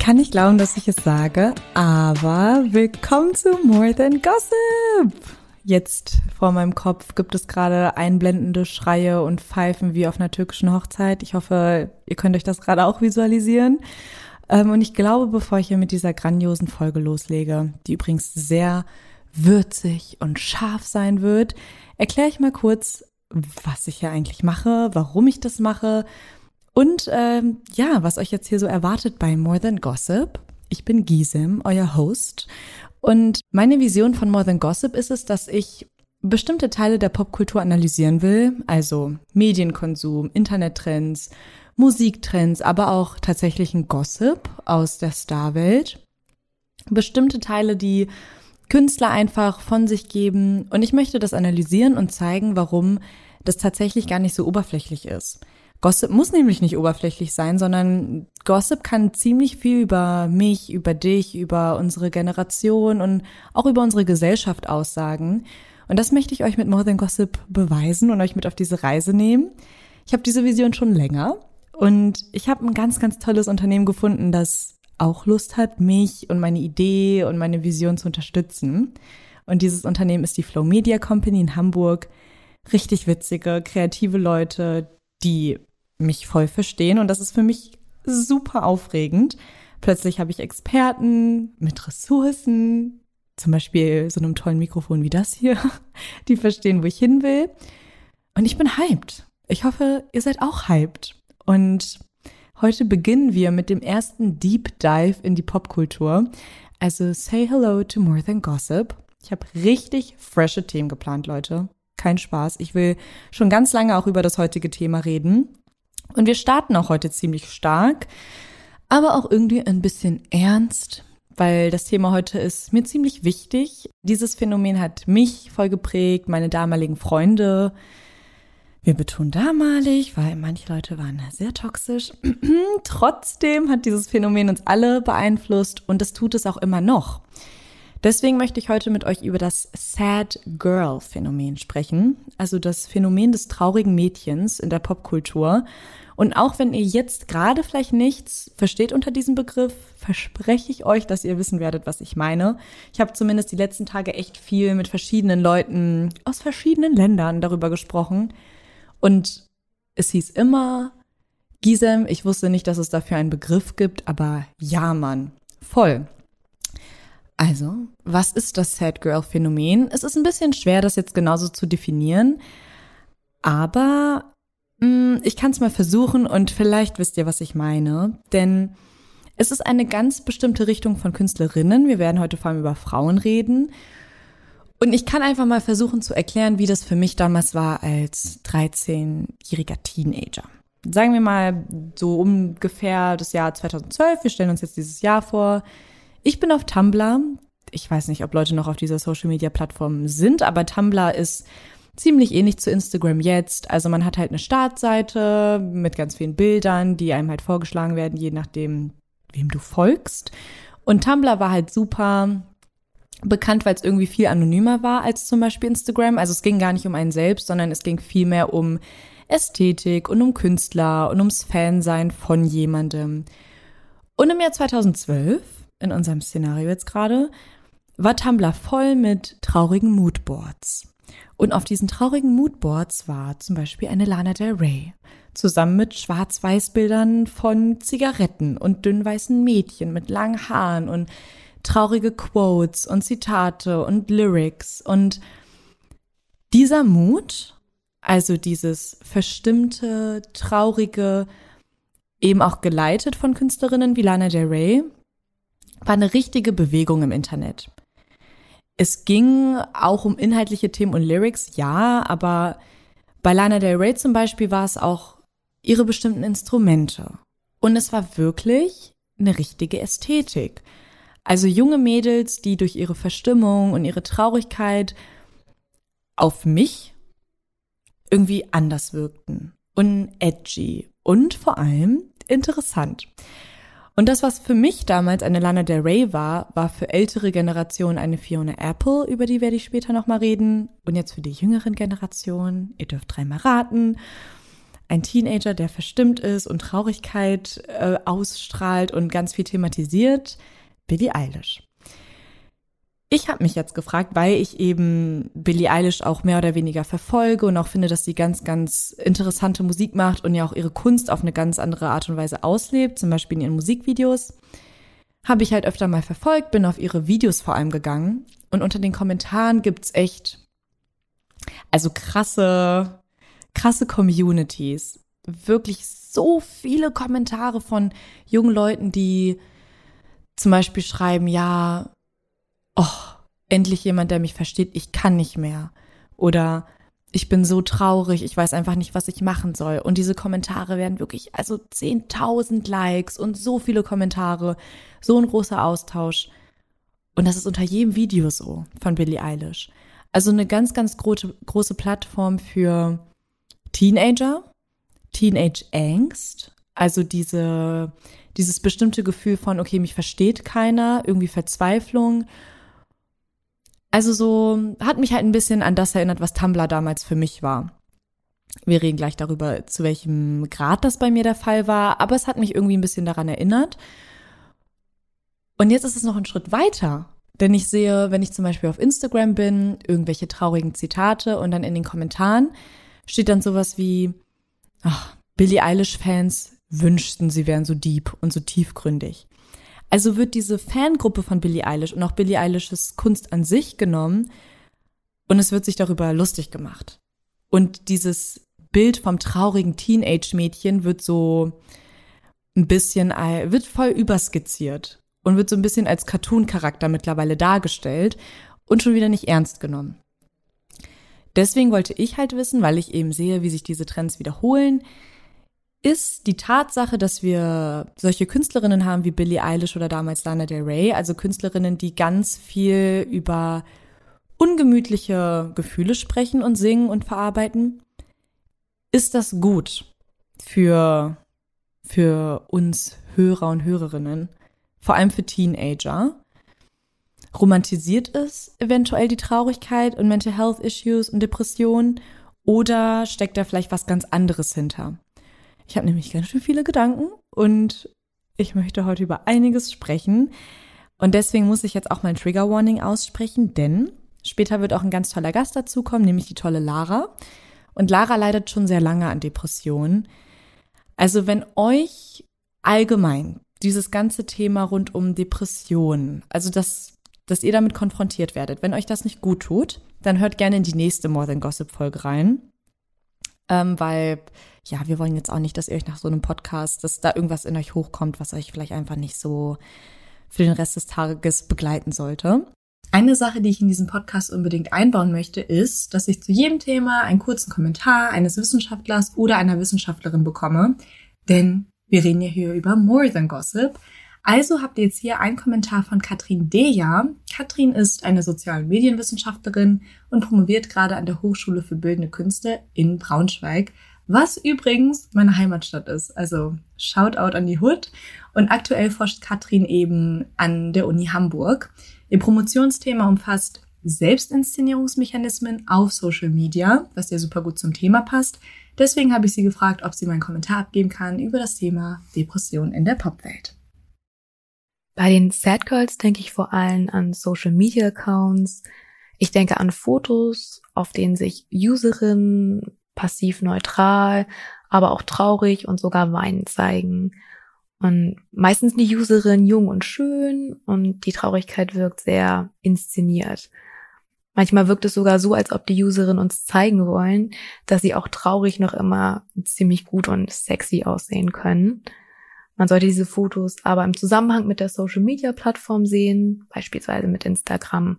Kann nicht glauben, dass ich es sage, aber willkommen zu More Than Gossip! Jetzt vor meinem Kopf gibt es gerade einblendende Schreie und Pfeifen wie auf einer türkischen Hochzeit. Ich hoffe, ihr könnt euch das gerade auch visualisieren. Ähm, und ich glaube, bevor ich hier mit dieser grandiosen Folge loslege, die übrigens sehr würzig und scharf sein wird, erkläre ich mal kurz, was ich hier eigentlich mache, warum ich das mache und ähm, ja, was euch jetzt hier so erwartet bei More Than Gossip. Ich bin Gisem, euer Host. Und meine Vision von More Than Gossip ist es, dass ich bestimmte Teile der Popkultur analysieren will, also Medienkonsum, Internettrends, Musiktrends, aber auch tatsächlichen Gossip aus der Starwelt. Bestimmte Teile, die Künstler einfach von sich geben. Und ich möchte das analysieren und zeigen, warum das tatsächlich gar nicht so oberflächlich ist. Gossip muss nämlich nicht oberflächlich sein, sondern Gossip kann ziemlich viel über mich, über dich, über unsere Generation und auch über unsere Gesellschaft aussagen. Und das möchte ich euch mit More Than Gossip beweisen und euch mit auf diese Reise nehmen. Ich habe diese Vision schon länger und ich habe ein ganz, ganz tolles Unternehmen gefunden, das auch Lust hat, mich und meine Idee und meine Vision zu unterstützen. Und dieses Unternehmen ist die Flow Media Company in Hamburg. Richtig witzige, kreative Leute, die mich voll verstehen und das ist für mich super aufregend. Plötzlich habe ich Experten mit Ressourcen, zum Beispiel so einem tollen Mikrofon wie das hier, die verstehen, wo ich hin will. Und ich bin hyped. Ich hoffe, ihr seid auch hyped. Und heute beginnen wir mit dem ersten Deep Dive in die Popkultur. Also say hello to more than gossip. Ich habe richtig frische Themen geplant, Leute. Kein Spaß. Ich will schon ganz lange auch über das heutige Thema reden. Und wir starten auch heute ziemlich stark, aber auch irgendwie ein bisschen ernst, weil das Thema heute ist mir ziemlich wichtig. Dieses Phänomen hat mich voll geprägt, meine damaligen Freunde. Wir betonen damalig, weil manche Leute waren sehr toxisch. Trotzdem hat dieses Phänomen uns alle beeinflusst und es tut es auch immer noch. Deswegen möchte ich heute mit euch über das Sad Girl Phänomen sprechen, also das Phänomen des traurigen Mädchens in der Popkultur. Und auch wenn ihr jetzt gerade vielleicht nichts versteht unter diesem Begriff, verspreche ich euch, dass ihr wissen werdet, was ich meine. Ich habe zumindest die letzten Tage echt viel mit verschiedenen Leuten aus verschiedenen Ländern darüber gesprochen. Und es hieß immer, Gisem, ich wusste nicht, dass es dafür einen Begriff gibt, aber ja, Mann, voll. Also, was ist das Sad Girl Phänomen? Es ist ein bisschen schwer, das jetzt genauso zu definieren, aber mh, mm, ich kann es mal versuchen und vielleicht wisst ihr, was ich meine. Denn es ist eine ganz bestimmte Richtung von Künstlerinnen. Wir werden heute vor allem über Frauen reden. Und ich kann einfach mal versuchen zu erklären, wie das für mich damals war als 13-jähriger Teenager. Sagen wir mal so ungefähr das Jahr 2012. Wir stellen uns jetzt dieses Jahr vor. Ich bin auf Tumblr. Ich weiß nicht, ob Leute noch auf dieser Social Media Plattform sind, aber Tumblr ist ziemlich ähnlich zu Instagram jetzt. Also man hat halt eine Startseite mit ganz vielen Bildern, die einem halt vorgeschlagen werden, je nachdem, wem du folgst. Und Tumblr war halt super bekannt, weil es irgendwie viel anonymer war als zum Beispiel Instagram. Also es ging gar nicht um einen selbst, sondern es ging viel mehr um Ästhetik und um Künstler und ums Fansein von jemandem. Und im Jahr 2012 in unserem Szenario jetzt gerade, war Tumblr voll mit traurigen Moodboards. Und auf diesen traurigen Moodboards war zum Beispiel eine Lana Del Rey, zusammen mit Schwarz-Weiß-Bildern von Zigaretten und dünnweißen Mädchen mit langen Haaren und traurige Quotes und Zitate und Lyrics. Und dieser Mut, also dieses verstimmte, traurige, eben auch geleitet von Künstlerinnen wie Lana Del Rey, war eine richtige Bewegung im Internet. es ging auch um inhaltliche Themen und Lyrics, ja, aber bei Lana Del Rey zum Beispiel war es auch ihre bestimmten Instrumente. Und es war wirklich eine richtige Ästhetik. Also junge Mädels, die durch ihre Verstimmung und ihre Traurigkeit auf mich irgendwie anders wirkten und edgy und vor allem interessant. Und das, was für mich damals eine Lana Del Rey war, war für ältere Generationen eine Fiona Apple, über die werde ich später nochmal reden. Und jetzt für die jüngeren Generationen, ihr dürft dreimal raten, ein Teenager, der verstimmt ist und Traurigkeit äh, ausstrahlt und ganz viel thematisiert, Billie Eilish. Ich habe mich jetzt gefragt, weil ich eben Billie Eilish auch mehr oder weniger verfolge und auch finde, dass sie ganz, ganz interessante Musik macht und ja auch ihre Kunst auf eine ganz andere Art und Weise auslebt, zum Beispiel in ihren Musikvideos, habe ich halt öfter mal verfolgt, bin auf ihre Videos vor allem gegangen und unter den Kommentaren gibt's echt, also krasse krasse Communities. Wirklich so viele Kommentare von jungen Leuten, die zum Beispiel schreiben, ja, oh, endlich jemand, der mich versteht, ich kann nicht mehr. Oder ich bin so traurig, ich weiß einfach nicht, was ich machen soll. Und diese Kommentare werden wirklich, also 10.000 Likes und so viele Kommentare, so ein großer Austausch. Und das ist unter jedem Video so von Billie Eilish. Also eine ganz, ganz große, große Plattform für Teenager, Teenage Angst, also diese, dieses bestimmte Gefühl von, okay, mich versteht keiner, irgendwie Verzweiflung. Also so hat mich halt ein bisschen an das erinnert, was Tumblr damals für mich war. Wir reden gleich darüber, zu welchem Grad das bei mir der Fall war, aber es hat mich irgendwie ein bisschen daran erinnert. Und jetzt ist es noch ein Schritt weiter. Denn ich sehe, wenn ich zum Beispiel auf Instagram bin, irgendwelche traurigen Zitate und dann in den Kommentaren steht dann sowas wie, ach, Billie Eilish-Fans wünschten, sie wären so deep und so tiefgründig. Also wird diese Fangruppe von Billie Eilish und auch Billie Eilishes Kunst an sich genommen und es wird sich darüber lustig gemacht. Und dieses Bild vom traurigen Teenage-Mädchen wird so ein bisschen, wird voll überskizziert und wird so ein bisschen als Cartoon-Charakter mittlerweile dargestellt und schon wieder nicht ernst genommen. Deswegen wollte ich halt wissen, weil ich eben sehe, wie sich diese Trends wiederholen, ist die Tatsache, dass wir solche Künstlerinnen haben wie Billie Eilish oder damals Lana Del Rey, also Künstlerinnen, die ganz viel über ungemütliche Gefühle sprechen und singen und verarbeiten. Ist das gut für, für uns Hörer und Hörerinnen, vor allem für Teenager? Romantisiert es eventuell die Traurigkeit und Mental Health Issues und Depressionen oder steckt da vielleicht was ganz anderes hinter? Ich habe nämlich ganz schön viele Gedanken und ich möchte heute über einiges sprechen. Und deswegen muss ich jetzt auch mein Trigger Warning aussprechen, denn später wird auch ein ganz toller Gast dazukommen, nämlich die tolle Lara. Und Lara leidet schon sehr lange an Depressionen. Also wenn euch allgemein dieses ganze Thema rund um Depressionen, also das dass ihr damit konfrontiert werdet. Wenn euch das nicht gut tut, dann hört gerne in die nächste More Than Gossip Folge rein. Ähm, weil, ja, wir wollen jetzt auch nicht, dass ihr euch nach so einem Podcast, dass da irgendwas in euch hochkommt, was euch vielleicht einfach nicht so für den Rest des Tages begleiten sollte. Eine Sache, die ich in diesen Podcast unbedingt einbauen möchte, ist, dass ich zu jedem Thema einen kurzen Kommentar eines Wissenschaftlers oder einer Wissenschaftlerin bekomme. Denn wir reden ja hier über More Than Gossip. Also habt ihr jetzt hier einen Kommentar von Katrin Deja. Katrin ist eine soziale Medienwissenschaftlerin und promoviert gerade an der Hochschule für Bildende Künste in Braunschweig, was übrigens meine Heimatstadt ist. Also Shoutout an die Hood. Und aktuell forscht Katrin eben an der Uni Hamburg. Ihr Promotionsthema umfasst Selbstinszenierungsmechanismen auf Social Media, was ja super gut zum Thema passt. Deswegen habe ich sie gefragt, ob sie meinen Kommentar abgeben kann über das Thema Depression in der Popwelt. Bei den Sad Girls denke ich vor allem an Social Media Accounts. Ich denke an Fotos, auf denen sich Userinnen passiv neutral, aber auch traurig und sogar weinend zeigen. Und meistens die Userin jung und schön und die Traurigkeit wirkt sehr inszeniert. Manchmal wirkt es sogar so, als ob die Userin uns zeigen wollen, dass sie auch traurig noch immer ziemlich gut und sexy aussehen können. Man sollte diese Fotos aber im Zusammenhang mit der Social Media Plattform sehen, beispielsweise mit Instagram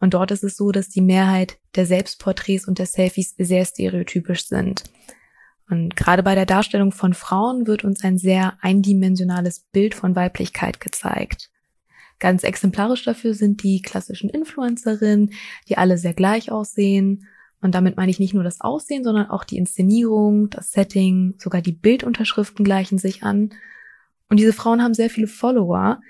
Und dort ist es so, dass die Mehrheit der Selbstporträts und der Selfies sehr stereotypisch sind. Und gerade bei der Darstellung von Frauen wird uns ein sehr eindimensionales Bild von Weiblichkeit gezeigt. Ganz exemplarisch dafür sind die klassischen Influencerinnen, die alle sehr gleich aussehen. Und damit meine ich nicht nur das Aussehen, sondern auch die Inszenierung, das Setting, sogar die Bildunterschriften gleichen sich an. Und diese Frauen haben sehr viele Follower.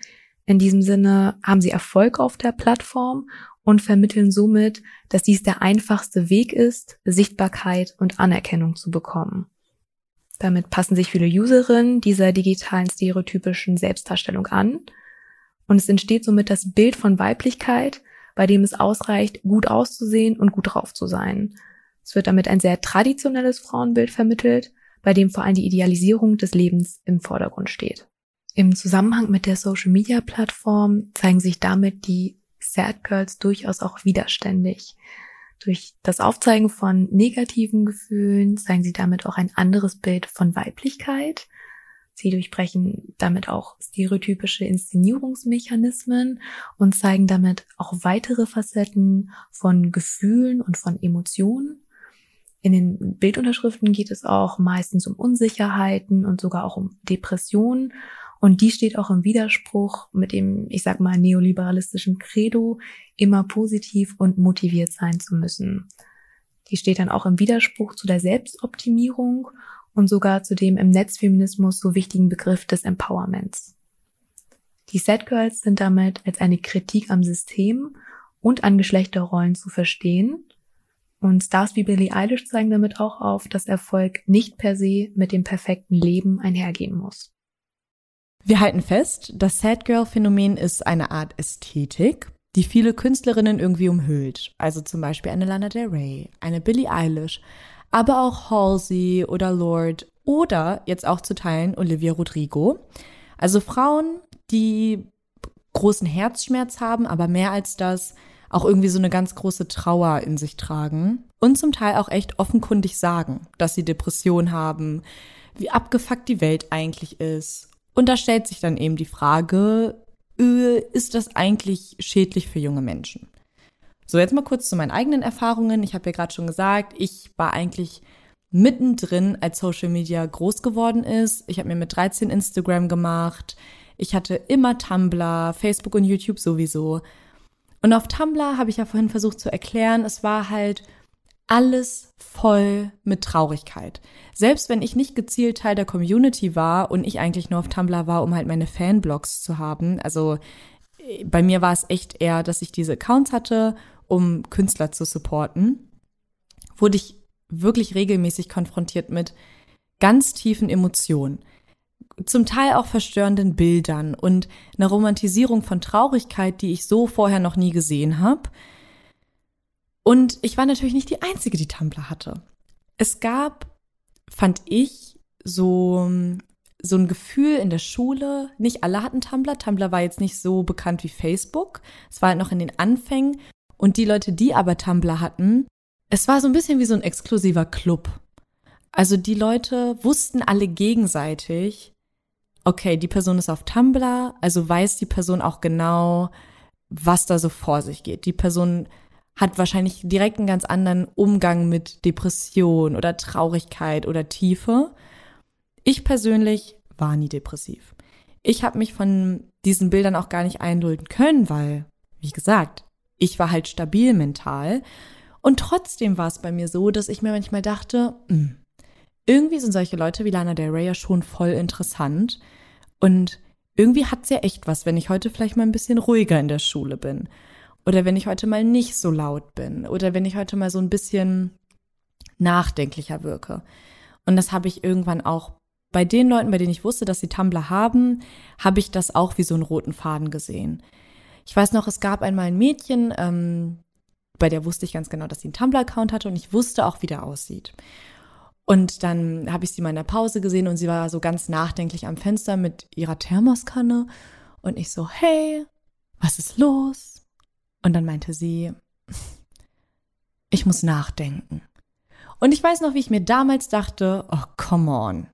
In diesem Sinne haben sie Erfolg auf der Plattform und vermitteln somit, dass dies der einfachste Weg ist, Sichtbarkeit und Anerkennung zu bekommen. Damit passen sich viele Userinnen dieser digitalen stereotypischen Selbstdarstellung an und es entsteht somit das Bild von Weiblichkeit, bei dem es ausreicht, gut auszusehen und gut drauf zu sein. Es wird damit ein sehr traditionelles Frauenbild vermittelt, bei dem vor allem die Idealisierung des Lebens im Vordergrund steht. Im Zusammenhang mit der Social Media Plattform zeigen sich damit die Sad Girls durchaus auch widerständig. Durch das Aufzeigen von negativen Gefühlen zeigen sie damit auch ein anderes Bild von Weiblichkeit Sie durchbrechen damit auch stereotypische Inszenierungsmechanismen und zeigen damit auch weitere Facetten von Gefühlen und von Emotionen. In den Bildunterschriften geht es auch meistens um Unsicherheiten und sogar auch um Depressionen. Und die steht auch im Widerspruch mit dem, ich sag mal, neoliberalistischen Credo, immer positiv und motiviert sein zu müssen. Die steht dann auch im Widerspruch zu der Selbstoptimierung und sogar zu dem im Netzfeminismus so wichtigen Begriff des Empowerments. Die Sad Girls sind damit als eine Kritik am System und an Geschlechterrollen zu verstehen. Und Stars wie Billie Eilish zeigen damit auch auf, dass Erfolg nicht per se mit dem perfekten Leben einhergehen muss. Wir halten fest, das Sad Girl Phänomen ist eine Art Ästhetik, die viele Künstlerinnen irgendwie umhüllt. Also zum Beispiel eine Lana Del Rey, eine Billie Eilish, aber auch Halsey oder Lord oder jetzt auch zu teilen Olivia Rodrigo. Also Frauen, die großen Herzschmerz haben, aber mehr als das auch irgendwie so eine ganz große Trauer in sich tragen und zum Teil auch echt offenkundig sagen, dass sie Depression haben, wie abgefuckt die Welt eigentlich ist. Und da stellt sich dann eben die Frage, äh, ist das eigentlich schädlich für junge Menschen? So, jetzt mal kurz zu meinen eigenen Erfahrungen. Ich habe ja gerade schon gesagt, ich war eigentlich mittendrin, als Social Media groß geworden ist. Ich habe mir mit 13 Instagram gemacht. Ich hatte immer Tumblr, Facebook und YouTube sowieso. Und auf Tumblr habe ich ja vorhin versucht zu erklären, es war halt alles voll mit Traurigkeit. Selbst wenn ich nicht gezielt Teil der Community war und ich eigentlich nur auf Tumblr war, um halt meine Fanblogs zu haben. Also äh, bei mir war es echt eher, dass ich diese Accounts hatte um Künstler zu supporten, wurde ich wirklich regelmäßig konfrontiert mit ganz tiefen Emotionen, zum Teil auch verstörenden Bildern und einer Romantisierung von Traurigkeit, die ich so vorher noch nie gesehen habe. Und ich war natürlich nicht die Einzige, die Tumblr hatte. Es gab, fand ich, so, so ein Gefühl in der Schule. Nicht alle hatten Tumblr. Tumblr war jetzt nicht so bekannt wie Facebook. Es war halt noch in den Anfängen. Und die Leute, die aber Tumblr hatten, es war so ein bisschen wie so ein exklusiver Club. Also die Leute wussten alle gegenseitig, okay, die Person ist auf Tumblr, also weiß die Person auch genau, was da so vor sich geht. Die Person hat wahrscheinlich direkt einen ganz anderen Umgang mit Depression oder Traurigkeit oder Tiefe. Ich persönlich war nie depressiv. Ich habe mich von diesen Bildern auch gar nicht eindulden können, weil, wie gesagt, ich war halt stabil mental. Und trotzdem war es bei mir so, dass ich mir manchmal dachte, mh, hm, irgendwie sind solche Leute wie Lana Del Rey ja schon voll interessant. Und irgendwie hat's ja echt was, wenn ich heute vielleicht mal ein bisschen ruhiger in der Schule bin. Oder wenn ich heute mal nicht so laut bin. Oder wenn ich heute mal so ein bisschen nachdenklicher wirke. Und das habe ich irgendwann auch bei den Leuten, bei denen ich wusste, dass sie Tumblr haben, habe ich das auch wie so einen roten Faden gesehen. Ich weiß noch, es gab einmal ein Mädchen, ähm, bei der wusste ich ganz genau, dass sie einen Tumblr-Account hatte und ich wusste auch, wie der aussieht. Und dann habe ich sie mal in der Pause gesehen und sie war so ganz nachdenklich am Fenster mit ihrer Thermoskanne. Und ich so, hey, was ist los? Und dann meinte sie, ich muss nachdenken. Und ich weiß noch, wie ich mir damals dachte, oh, come on.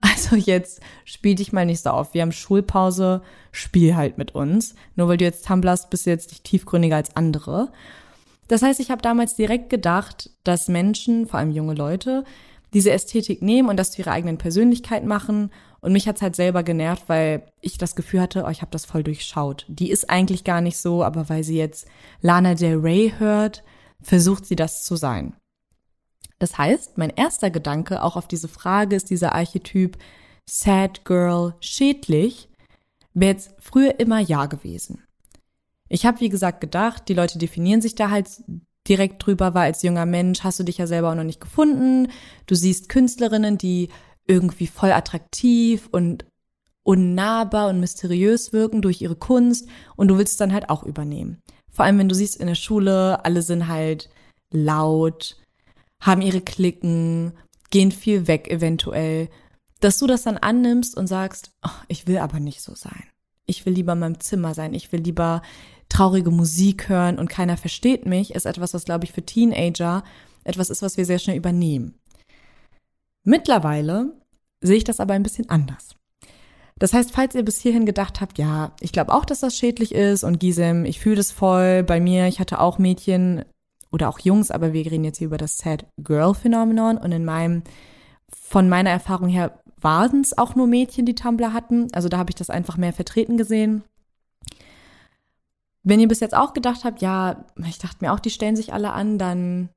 Also jetzt spiel dich mal nicht so auf. Wir haben Schulpause, spiel halt mit uns. Nur weil du jetzt tumblest, bist du jetzt nicht tiefgründiger als andere. Das heißt, ich habe damals direkt gedacht, dass Menschen, vor allem junge Leute, diese Ästhetik nehmen und das zu ihrer eigenen Persönlichkeit machen. Und mich hat's halt selber genervt, weil ich das Gefühl hatte, oh, ich habe das voll durchschaut. Die ist eigentlich gar nicht so, aber weil sie jetzt Lana Del Rey hört, versucht sie das zu sein. Das heißt, mein erster Gedanke auch auf diese Frage ist dieser Archetyp Sad Girl schädlich, wäre jetzt früher immer ja gewesen. Ich habe, wie gesagt, gedacht, die Leute definieren sich da halt direkt drüber, weil als junger Mensch hast du dich ja selber auch noch nicht gefunden. Du siehst Künstlerinnen, die irgendwie voll attraktiv und unnahbar und mysteriös wirken durch ihre Kunst und du willst es dann halt auch übernehmen. Vor allem, wenn du siehst in der Schule, alle sind halt laut, haben ihre Klicken, gehen viel weg eventuell, dass du das dann annimmst und sagst, oh, ich will aber nicht so sein. Ich will lieber in meinem Zimmer sein. Ich will lieber traurige Musik hören und keiner versteht mich, ist etwas, was, glaube ich, für Teenager etwas ist, was wir sehr schnell übernehmen. Mittlerweile sehe ich das aber ein bisschen anders. Das heißt, falls ihr bis hierhin gedacht habt, ja, ich glaube auch, dass das schädlich ist und Gisem, ich fühle das voll bei mir, ich hatte auch Mädchen oder auch Jungs, aber wir reden jetzt hier über das Sad Girl Phänomenon und in meinem, von meiner Erfahrung her waren es auch nur Mädchen, die Tumblr hatten. Also da habe ich das einfach mehr vertreten gesehen. Wenn ihr bis jetzt auch gedacht habt, ja, ich dachte mir auch, die stellen sich alle an, dann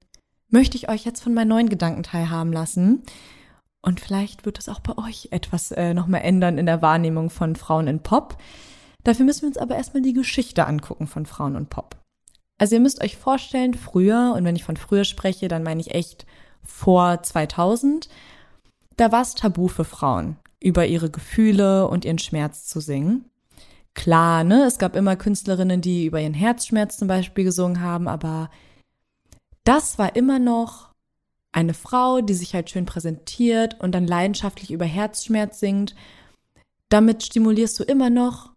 möchte ich euch jetzt von meinen neuen Gedanken teilhaben lassen. Und vielleicht wird es auch bei euch etwas äh, nochmal ändern in der Wahrnehmung von Frauen in Pop. Dafür müssen wir uns aber erstmal die Geschichte angucken von Frauen und Pop. Also ihr müsst euch vorstellen, früher, und wenn ich von früher spreche, dann meine ich echt vor 2000, da war es tabu für Frauen, über ihre Gefühle und ihren Schmerz zu singen. Klar, ne, es gab immer Künstlerinnen, die über ihren Herzschmerz zum Beispiel gesungen haben, aber das war immer noch eine Frau, die sich halt schön präsentiert und dann leidenschaftlich über Herzschmerz singt. Damit stimulierst du immer noch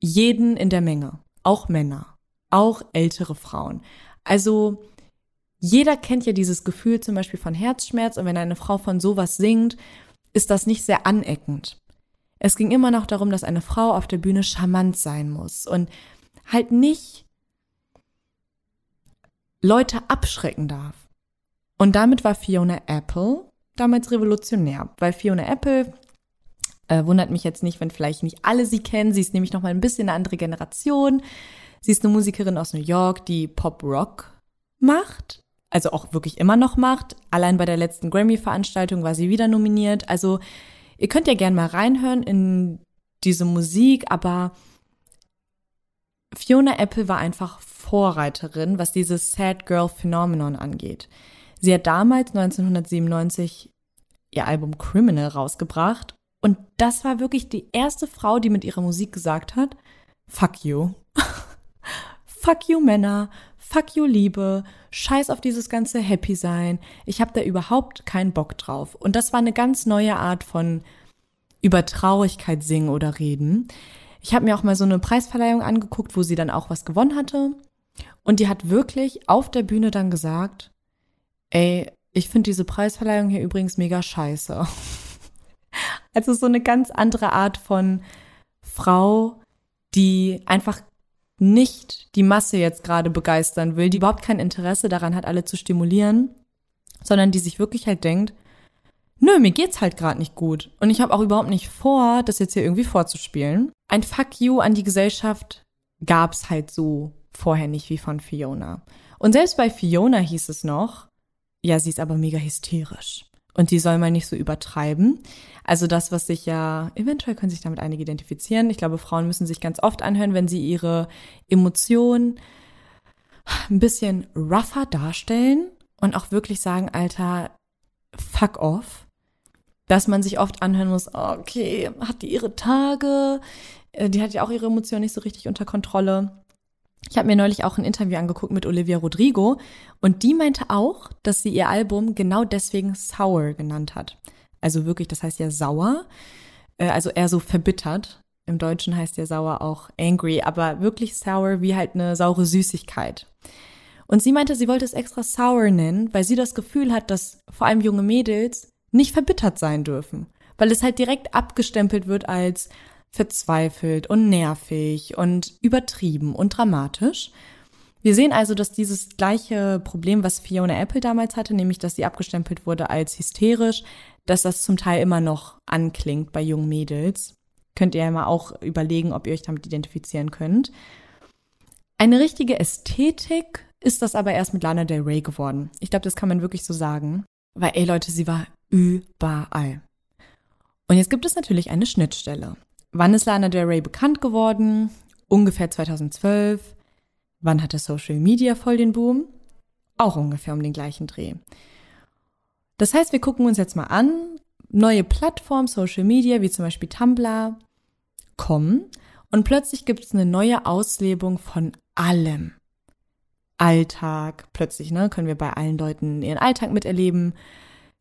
jeden in der Menge, auch Männer auch ältere Frauen. Also jeder kennt ja dieses Gefühl zum Beispiel von Herzschmerz und wenn eine Frau von sowas singt, ist das nicht sehr aneckend. Es ging immer noch darum, dass eine Frau auf der Bühne charmant sein muss und halt nicht Leute abschrecken darf. Und damit war Fiona Apple damals revolutionär, weil Fiona Apple äh, wundert mich jetzt nicht, wenn vielleicht nicht alle sie kennen. Sie ist nämlich noch mal ein bisschen eine andere Generation. Sie ist eine Musikerin aus New York, die Pop-Rock macht, also auch wirklich immer noch macht. Allein bei der letzten Grammy-Veranstaltung war sie wieder nominiert. Also ihr könnt ja gerne mal reinhören in diese Musik, aber Fiona Apple war einfach Vorreiterin, was dieses Sad Girl Phenomenon angeht. Sie hat damals 1997 ihr Album Criminal rausgebracht und das war wirklich die erste Frau, die mit ihrer Musik gesagt hat, fuck you. fuck you Männer, fuck you Liebe, scheiß auf dieses ganze Happy sein. Ich habe da überhaupt keinen Bock drauf. Und das war eine ganz neue Art von über Traurigkeit singen oder reden. Ich habe mir auch mal so eine Preisverleihung angeguckt, wo sie dann auch was gewonnen hatte. Und die hat wirklich auf der Bühne dann gesagt, ey, ich finde diese Preisverleihung hier übrigens mega scheiße. also so eine ganz andere Art von Frau, die einfach nicht die Masse jetzt gerade begeistern will, die überhaupt kein Interesse daran hat, alle zu stimulieren, sondern die sich wirklich halt denkt, nö, mir geht's halt gerade nicht gut. Und ich habe auch überhaupt nicht vor, das jetzt hier irgendwie vorzuspielen. Ein Fuck you an die Gesellschaft gab's halt so vorher nicht wie von Fiona. Und selbst bei Fiona hieß es noch, ja, sie ist aber mega hysterisch. Und die soll man nicht so übertreiben. Also das, was sich ja, eventuell können sich damit einige identifizieren. Ich glaube, Frauen müssen sich ganz oft anhören, wenn sie ihre Emotionen ein bisschen rougher darstellen und auch wirklich sagen, Alter, fuck off. Dass man sich oft anhören muss, okay, hat die ihre Tage, äh, die hat ja auch ihre Emotionen nicht so richtig unter Kontrolle. Ich habe mir neulich auch ein Interview angeguckt mit Olivia Rodrigo und die meinte auch, dass sie ihr Album genau deswegen Sour genannt hat. Also wirklich, das heißt ja sauer, äh, also eher so verbittert. Im Deutschen heißt ja sauer auch angry, aber wirklich sour wie halt eine saure Süßigkeit. Und sie meinte, sie wollte es extra sour nennen, weil sie das Gefühl hat, dass vor allem junge Mädels nicht verbittert sein dürfen. weil es halt direkt abgestempelt wird als verzweifelt und nervig und übertrieben und dramatisch. Wir sehen also, dass dieses gleiche Problem, was Fiona Apple damals hatte, nämlich dass sie abgestempelt wurde als hysterisch, dass das zum Teil immer noch anklingt bei jungen Mädels. Könnt ihr ja mal auch überlegen, ob ihr euch damit identifizieren könnt. Eine richtige Ästhetik ist das aber erst mit Lana Del Rey geworden. Ich glaube, das kann man wirklich so sagen. Weil, ey Leute, sie war überall. Und jetzt gibt es natürlich eine Schnittstelle. Wann ist Lana Del Rey bekannt geworden? Ungefähr 2012. Wann hatte Social Media voll den Boom? Auch ungefähr um den gleichen Dreh. Das heißt, wir gucken uns jetzt mal an, neue Plattformen, Social Media, wie zum Beispiel Tumblr, kommen und plötzlich gibt es eine neue Auslebung von allem. Alltag, plötzlich, ne, können wir bei allen Leuten ihren Alltag miterleben.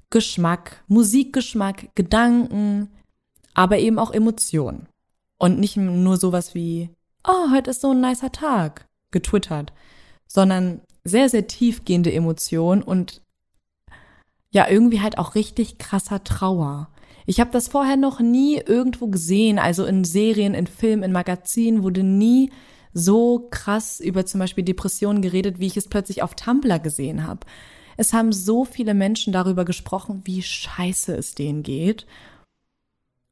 Geschmack, Musikgeschmack, Gedanken, aber eben auch Emotionen. Und nicht nur sowas wie, oh, heute ist so ein nicer Tag, getwittert, sondern sehr, sehr tiefgehende Emotionen und ja, irgendwie halt auch richtig krasser Trauer. Ich habe das vorher noch nie irgendwo gesehen, also in Serien, in Filmen, in Magazinen wurde nie so krass über zum Beispiel Depressionen geredet, wie ich es plötzlich auf Tumblr gesehen habe. Es haben so viele Menschen darüber gesprochen, wie scheiße es denen geht.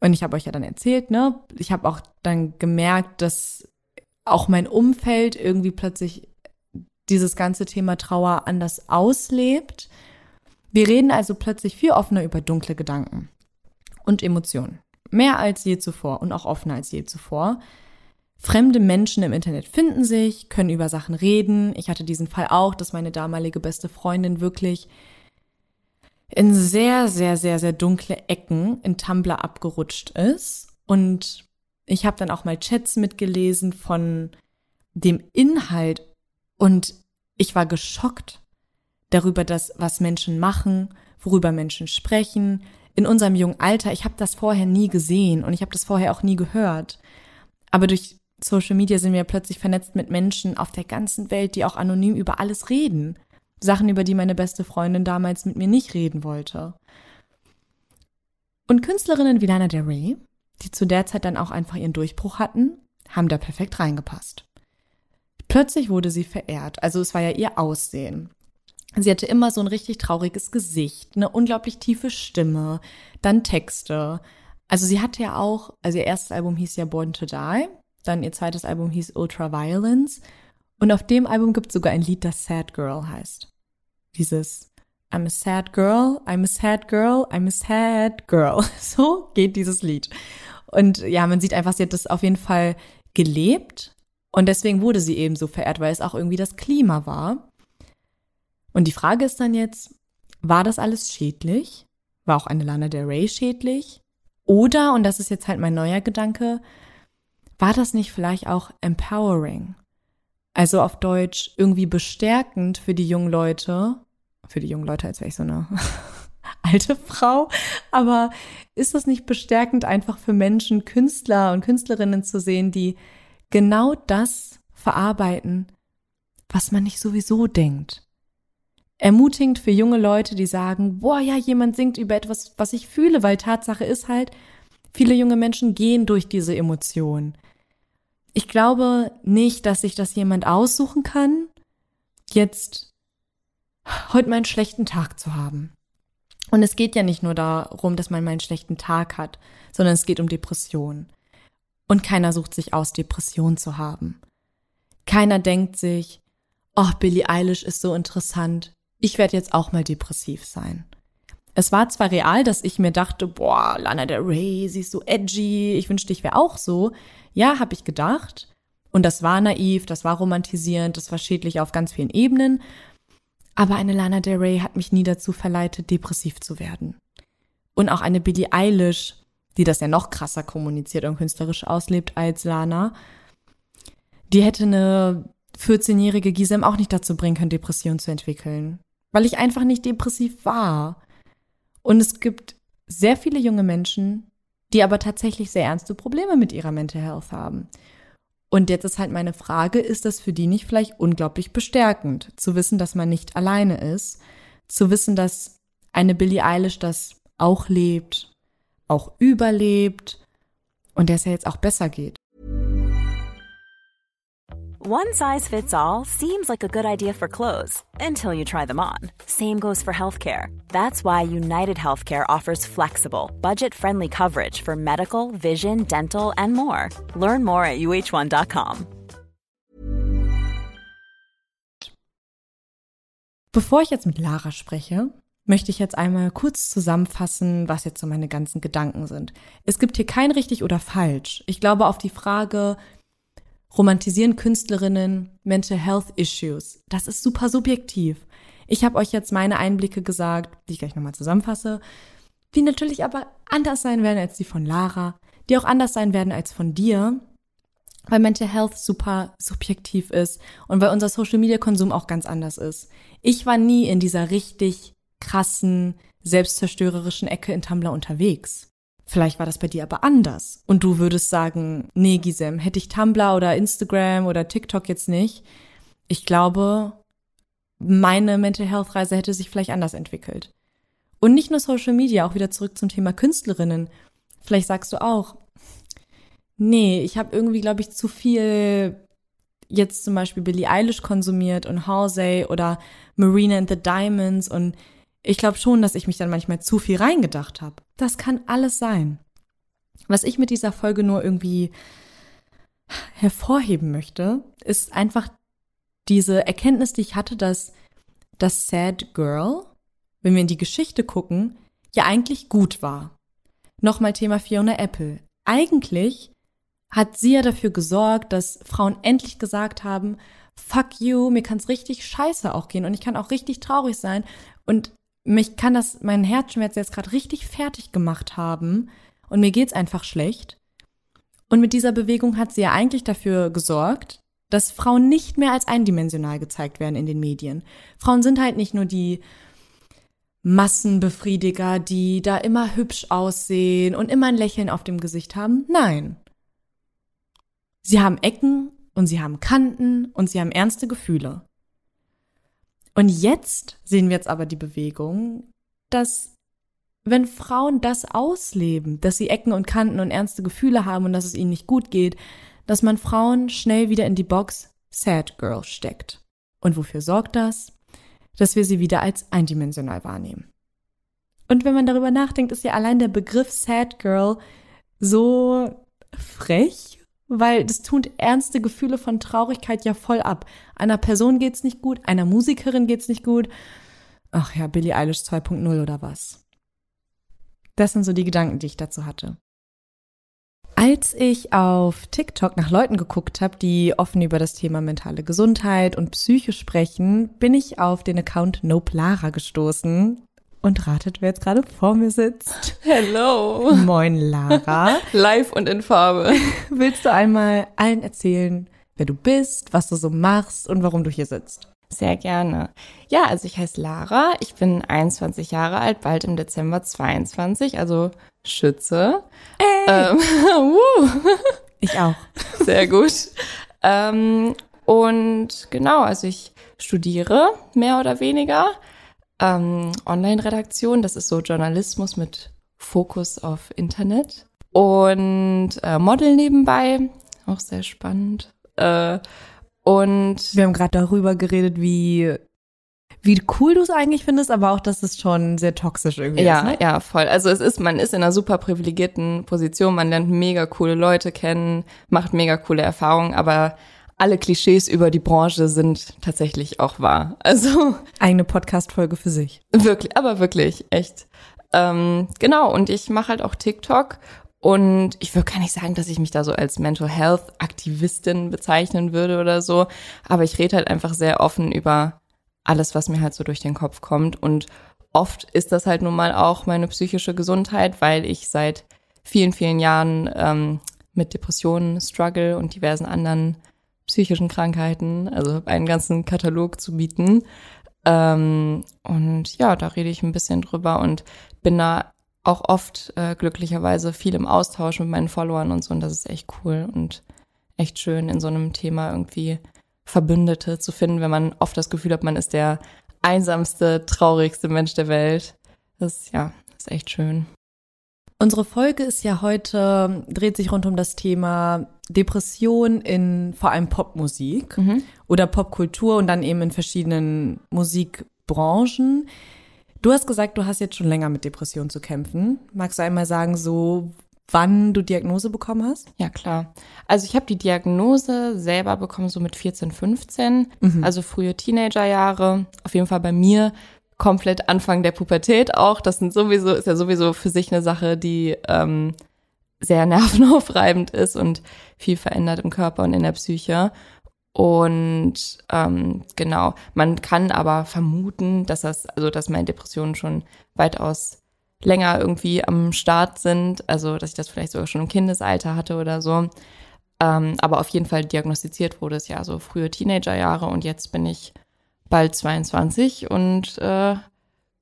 Und ich habe euch ja dann erzählt, ne? Ich habe auch dann gemerkt, dass auch mein Umfeld irgendwie plötzlich dieses ganze Thema Trauer anders auslebt. Wir reden also plötzlich viel offener über dunkle Gedanken und Emotionen. Mehr als je zuvor und auch offener als je zuvor. Fremde Menschen im Internet finden sich, können über Sachen reden. Ich hatte diesen Fall auch, dass meine damalige beste Freundin wirklich in sehr, sehr, sehr, sehr dunkle Ecken in Tumblr abgerutscht ist. Und ich habe dann auch mal Chats mitgelesen von dem Inhalt und ich war geschockt darüber, dass was Menschen machen, worüber Menschen sprechen. In unserem jungen Alter, ich habe das vorher nie gesehen und ich habe das vorher auch nie gehört. Aber durch Social Media sind wir plötzlich vernetzt mit Menschen auf der ganzen Welt, die auch anonym über alles reden. Sachen, über die meine beste Freundin damals mit mir nicht reden wollte. Und Künstlerinnen wie Lana Del Rey, die zu der Zeit dann auch einfach ihren Durchbruch hatten, haben da perfekt reingepasst. Plötzlich wurde sie verehrt, also es war ja ihr Aussehen. Sie hatte immer so ein richtig trauriges Gesicht, eine unglaublich tiefe Stimme, dann Texte. Also sie hatte ja auch, also ihr erstes Album hieß ja Born to Die, dann ihr zweites Album hieß Ultraviolence. Und auf dem Album gibt es sogar ein Lied, das Sad Girl heißt. Dieses I'm a sad girl, I'm a sad girl, I'm a sad girl. So geht dieses Lied. Und ja, man sieht einfach, sie hat das auf jeden Fall gelebt. Und deswegen wurde sie eben so verehrt, weil es auch irgendwie das Klima war. Und die Frage ist dann jetzt, war das alles schädlich? War auch eine Lana Del Rey schädlich? Oder, und das ist jetzt halt mein neuer Gedanke, war das nicht vielleicht auch empowering? Also auf Deutsch irgendwie bestärkend für die jungen Leute, für die jungen Leute, als wäre ich so eine alte Frau, aber ist das nicht bestärkend einfach für Menschen, Künstler und Künstlerinnen zu sehen, die genau das verarbeiten, was man nicht sowieso denkt? Ermutigend für junge Leute, die sagen, boah, ja, jemand singt über etwas, was ich fühle, weil Tatsache ist halt, viele junge Menschen gehen durch diese Emotionen. Ich glaube nicht, dass sich das jemand aussuchen kann, jetzt heute mal einen schlechten Tag zu haben. Und es geht ja nicht nur darum, dass man mal einen schlechten Tag hat, sondern es geht um Depression. Und keiner sucht sich aus, Depression zu haben. Keiner denkt sich, oh, Billie Eilish ist so interessant, ich werde jetzt auch mal depressiv sein. Es war zwar real, dass ich mir dachte, boah, Lana Del Rey, sie ist so edgy, ich wünschte, ich wäre auch so. Ja, habe ich gedacht. Und das war naiv, das war romantisierend, das war schädlich auf ganz vielen Ebenen. Aber eine Lana Del Rey hat mich nie dazu verleitet, depressiv zu werden. Und auch eine Billie Eilish, die das ja noch krasser kommuniziert und künstlerisch auslebt als Lana, die hätte eine 14-jährige Gisem auch nicht dazu bringen können, Depressionen zu entwickeln. Weil ich einfach nicht depressiv war. Und es gibt sehr viele junge Menschen, die aber tatsächlich sehr ernste Probleme mit ihrer Mental Health haben. Und jetzt ist halt meine Frage, ist das für die nicht vielleicht unglaublich bestärkend, zu wissen, dass man nicht alleine ist, zu wissen, dass eine Billie Eilish das auch lebt, auch überlebt und es ja jetzt auch besser geht. One size fits all seems like a good idea for clothes until you try them on. Same goes for healthcare. That's why United Healthcare offers flexible, budget-friendly coverage for medical, vision, dental, and more. Learn more at uh1.com. Bevor ich jetzt mit Lara spreche, möchte ich jetzt einmal kurz zusammenfassen, was jetzt so meine ganzen Gedanken sind. Es gibt hier kein richtig oder falsch. Ich glaube, auf die Frage, romantisieren Künstlerinnen Mental Health Issues, das ist super subjektiv. Ich habe euch jetzt meine Einblicke gesagt, die ich gleich nochmal zusammenfasse, die natürlich aber anders sein werden als die von Lara, die auch anders sein werden als von dir, weil Mental Health super subjektiv ist und weil unser Social Media Konsum auch ganz anders ist. Ich war nie in dieser richtig krassen, selbstzerstörerischen Ecke in Tumblr unterwegs. Vielleicht war das bei dir aber anders. Und du würdest sagen, nee, Gisem, hätte ich Tumblr oder Instagram oder TikTok jetzt nicht, ich glaube, meine Mental Health Reise hätte sich vielleicht anders entwickelt. Und nicht nur Social Media, auch wieder zurück zum Thema Künstlerinnen. Vielleicht sagst du auch, nee, ich habe irgendwie, glaube ich, zu viel jetzt zum Beispiel Billie Eilish konsumiert und Halsey oder Marina and the Diamonds und ich glaube schon, dass ich mich dann manchmal zu viel reingedacht habe. Das kann alles sein. Was ich mit dieser Folge nur irgendwie hervorheben möchte, ist einfach diese Erkenntnis, die ich hatte, dass das Sad Girl, wenn wir in die Geschichte gucken, ja eigentlich gut war. Nochmal Thema Fiona Apple. Eigentlich hat sie ja dafür gesorgt, dass Frauen endlich gesagt haben, fuck you, mir kann's richtig scheiße auch gehen und ich kann auch richtig traurig sein und mich kann das, mein Herzschmerz jetzt gerade richtig fertig gemacht haben und mir geht's einfach schlecht. Und mit dieser Bewegung hat sie ja eigentlich dafür gesorgt, dass Frauen nicht mehr als eindimensional gezeigt werden in den Medien. Frauen sind halt nicht nur die Massenbefriediger, die da immer hübsch aussehen und immer ein Lächeln auf dem Gesicht haben. Nein. Sie haben Ecken und sie haben Kanten und sie haben ernste Gefühle. Und jetzt sehen wir jetzt aber die Bewegung, dass wenn Frauen das ausleben, dass sie Ecken und Kanten und ernste Gefühle haben und dass es ihnen nicht gut geht, dass man Frauen schnell wieder in die Box Sad Girl steckt. Und wofür sorgt das? Dass wir sie wieder als eindimensional wahrnehmen. Und wenn man darüber nachdenkt, ist ja allein der Begriff Sad Girl so frech weil das tut ernste Gefühle von Traurigkeit ja voll ab. Einer Person geht's nicht gut, einer Musikerin geht's nicht gut. Ach ja, Billie Eilish 2.0 oder was. Das sind so die Gedanken, die ich dazu hatte. Als ich auf TikTok nach Leuten geguckt habe, die offen über das Thema mentale Gesundheit und Psyche sprechen, bin ich auf den Account Nope Lara gestoßen. Und ratet, wer jetzt gerade vor mir sitzt. Hello. Moin, Lara. Live und in Farbe. Willst du einmal allen erzählen, wer du bist, was du so machst und warum du hier sitzt? Sehr gerne. Ja, also ich heiße Lara, ich bin 21 Jahre alt, bald im Dezember 22, also Schütze. Ey. Ähm, ich auch. Sehr gut. Ähm, und genau, also ich studiere mehr oder weniger ähm, Online-Redaktion. Das ist so Journalismus mit Fokus auf Internet. Und äh, Model nebenbei, auch sehr spannend. Äh, und wir haben gerade darüber geredet, wie wie cool du es eigentlich findest, aber auch, dass es schon sehr toxisch irgendwie ja, ist. Ne? Ja, voll. Also es ist, man ist in einer super privilegierten Position, man lernt mega coole Leute kennen, macht mega coole Erfahrungen, aber alle Klischees über die Branche sind tatsächlich auch wahr. Also eigene Podcast-Folge für sich. Wirklich, aber wirklich, echt. Ähm, genau. Und ich mache halt auch TikTok und ich würde gar nicht sagen, dass ich mich da so als Mental Health Aktivistin bezeichnen würde oder so, aber ich rede halt einfach sehr offen über alles, was mir halt so durch den Kopf kommt und oft ist das halt nun mal auch meine psychische Gesundheit, weil ich seit vielen, vielen Jahren ähm, mit Depressionen struggle und diversen anderen psychischen Krankheiten, also einen ganzen Katalog zu bieten. Ähm, und ja, da rede ich ein bisschen drüber und bin da auch oft äh, glücklicherweise viel im Austausch mit meinen Followern und so. Und das ist echt cool und echt schön, in so einem Thema irgendwie Verbündete zu finden, wenn man oft das Gefühl hat, man ist der einsamste, traurigste Mensch der Welt. Das ja, ist echt schön. Unsere Folge ist ja heute, dreht sich rund um das Thema Depression in vor allem Popmusik Mhm. oder Popkultur und dann eben in verschiedenen Musikbranchen. Du hast gesagt, du hast jetzt schon länger mit Depressionen zu kämpfen. Magst du einmal sagen, so wann du Diagnose bekommen hast? Ja, klar. Also ich habe die Diagnose selber bekommen so mit 14, 15, also frühe Teenagerjahre. Auf jeden Fall bei mir komplett Anfang der Pubertät auch. Das sind sowieso, ist ja sowieso für sich eine Sache, die ähm, sehr nervenaufreibend ist und viel verändert im Körper und in der Psyche. Und ähm, genau, man kann aber vermuten, dass das, also dass meine Depressionen schon weitaus länger irgendwie am Start sind, also dass ich das vielleicht sogar schon im Kindesalter hatte oder so. Ähm, aber auf jeden Fall diagnostiziert wurde es ja so frühe Teenagerjahre und jetzt bin ich bald 22 und äh,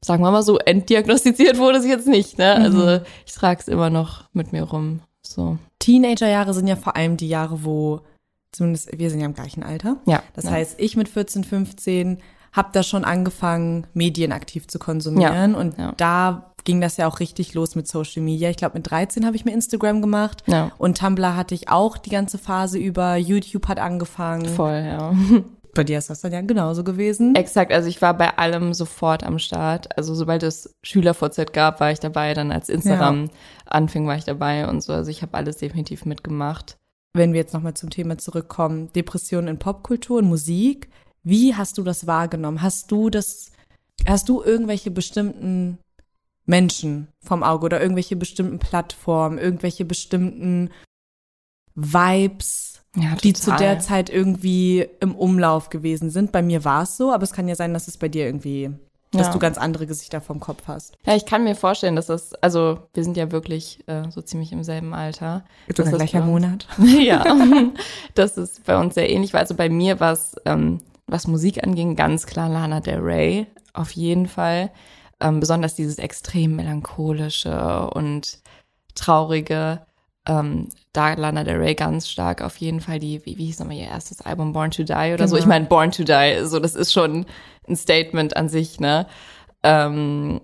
sagen wir mal so, entdiagnostiziert wurde es jetzt nicht. Ne? Also ich trage es immer noch mit mir rum. So. Teenagerjahre sind ja vor allem die Jahre, wo zumindest wir sind ja im gleichen Alter. Ja. Das ja. heißt, ich mit 14, 15 habe da schon angefangen, Medien aktiv zu konsumieren. Ja, Und ja. da ging das ja auch richtig los mit Social Media. Ich glaube, mit 13 habe ich mir Instagram gemacht. Ja. Und Tumblr hatte ich auch die ganze Phase über. YouTube hat angefangen. voll, ja. Bei dir ist das dann ja genauso gewesen. Exakt, also ich war bei allem sofort am Start. Also sobald es SchülerVZ gab, war ich dabei. Dann als Instagram anfing, war ich dabei und so. Also ich habe alles definitiv mitgemacht. Wenn wir jetzt nochmal zum Thema zurückkommen, Depressionen in Popkultur und Musik. Wie hast du das wahrgenommen? Hast du das, hast du irgendwelche bestimmten Menschen vom Auge oder irgendwelche bestimmten Plattformen, irgendwelche bestimmten Vibes, Ja, die zu der Zeit irgendwie im Umlauf gewesen sind? Bei mir war es so, aber es kann ja sein, dass es bei dir irgendwie, dass Ja. du ganz andere Gesichter vom Kopf hast. Ja, ich kann mir vorstellen, dass das, also wir sind ja wirklich äh, so ziemlich im selben Alter. Sogar gleicher uns- Monat. ja, das ist bei uns sehr ähnlich, weil also bei mir war es, ähm, was Musik anging, ganz klar Lana Del Rey, auf jeden Fall. Ähm, besonders dieses extrem melancholische und traurige, ähm, da Lana Del Rey ganz stark auf jeden Fall die, wie, wie hieß nochmal ihr erstes Album, Born to Die oder so. Genau. Ich meine, Born to Die, so das ist schon ein Statement an sich, ne? Ähm,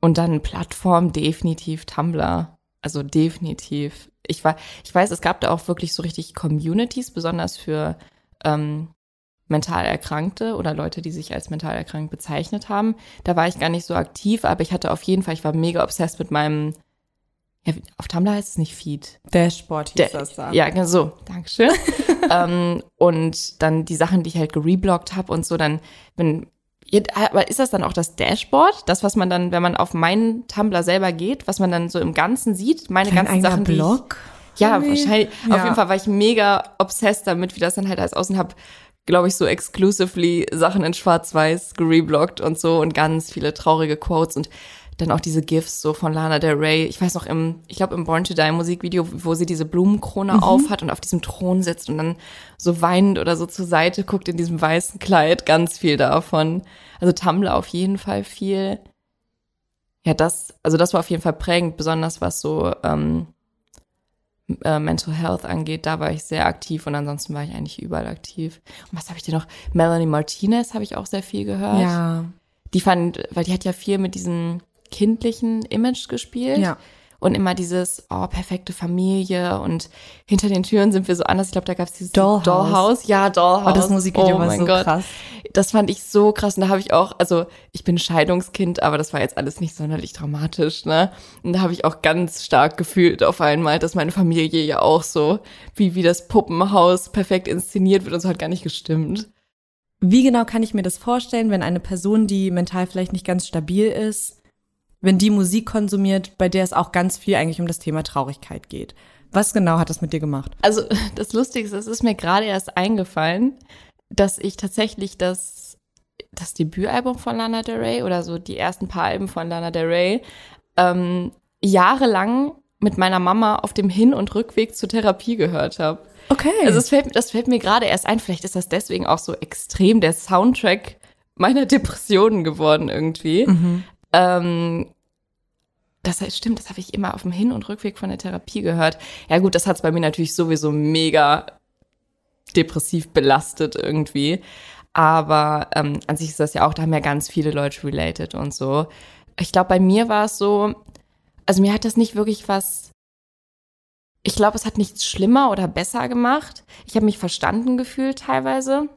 und dann Plattform definitiv Tumblr. Also definitiv. Ich war, ich weiß, es gab da auch wirklich so richtig Communities, besonders für ähm, mental Erkrankte oder Leute, die sich als mental erkrankt bezeichnet haben. Da war ich gar nicht so aktiv, aber ich hatte auf jeden Fall, ich war mega obsessed mit meinem, ja, auf Tumblr heißt es nicht Feed. Dashboard hieß Der- das da. Ja, genau so. Dankeschön. ähm, und dann die Sachen, die ich halt gerebloggt habe und so, dann bin aber ist das dann auch das Dashboard? Das, was man dann, wenn man auf meinen Tumblr selber geht, was man dann so im Ganzen sieht? Meine Dein ganzen Sachen, Blog? Ja, wahrscheinlich. Ja. Auf jeden Fall war ich mega obsessed damit, wie das dann halt alles außen hab glaube ich, so exclusively Sachen in Schwarz-Weiß gerebloggt und so und ganz viele traurige Quotes und dann auch diese GIFs so von Lana Del Rey. Ich weiß noch im, ich glaube im Born to Die Musikvideo, wo sie diese Blumenkrone auf hat und auf diesem Thron sitzt und dann so weinend oder so zur Seite guckt in diesem weißen Kleid. Ganz viel davon. Also Tumblr auf jeden Fall viel. Ja, das, also das war auf jeden Fall prägend, besonders was so ähm, äh, Mental Health angeht, da war ich sehr aktiv und ansonsten war ich eigentlich überall aktiv. Und was habe ich denn noch? Melanie Martinez habe ich auch sehr viel gehört. Ja. Die fand, weil die hat ja viel mit diesem kindlichen Image gespielt. Ja. Und immer dieses, oh, perfekte Familie und hinter den Türen sind wir so anders. Ich glaube, da gab es dieses Dollhouse. Dollhouse. Ja, Dollhouse. Oh, das Musikvideo oh war mein so Gott. krass. Das fand ich so krass. Und da habe ich auch, also ich bin Scheidungskind, aber das war jetzt alles nicht sonderlich dramatisch, ne? Und da habe ich auch ganz stark gefühlt auf einmal, dass meine Familie ja auch so, wie, wie das Puppenhaus perfekt inszeniert wird und so hat gar nicht gestimmt. Wie genau kann ich mir das vorstellen, wenn eine Person, die mental vielleicht nicht ganz stabil ist, wenn die Musik konsumiert, bei der es auch ganz viel eigentlich um das Thema Traurigkeit geht? Was genau hat das mit dir gemacht? Also das Lustige ist, es ist mir gerade erst eingefallen, dass ich tatsächlich das, das Debütalbum von Lana Del Rey oder so die ersten paar Alben von Lana Del Rey ähm, jahrelang mit meiner Mama auf dem Hin- und Rückweg zur Therapie gehört habe. Okay. Also es fällt, das fällt mir gerade erst ein. Vielleicht ist das deswegen auch so extrem der Soundtrack meiner Depressionen geworden irgendwie. Ähm, das stimmt, das habe ich immer auf dem Hin- und Rückweg von der Therapie gehört. Ja gut, das hat es bei mir natürlich sowieso mega depressiv belastet irgendwie. Aber ähm, an sich ist das ja auch, da haben ja ganz viele Leute related und so. Ich glaube, bei mir war es so, also mir hat das nicht wirklich was, ich glaube, es hat nichts schlimmer oder besser gemacht. Ich habe mich verstanden gefühlt teilweise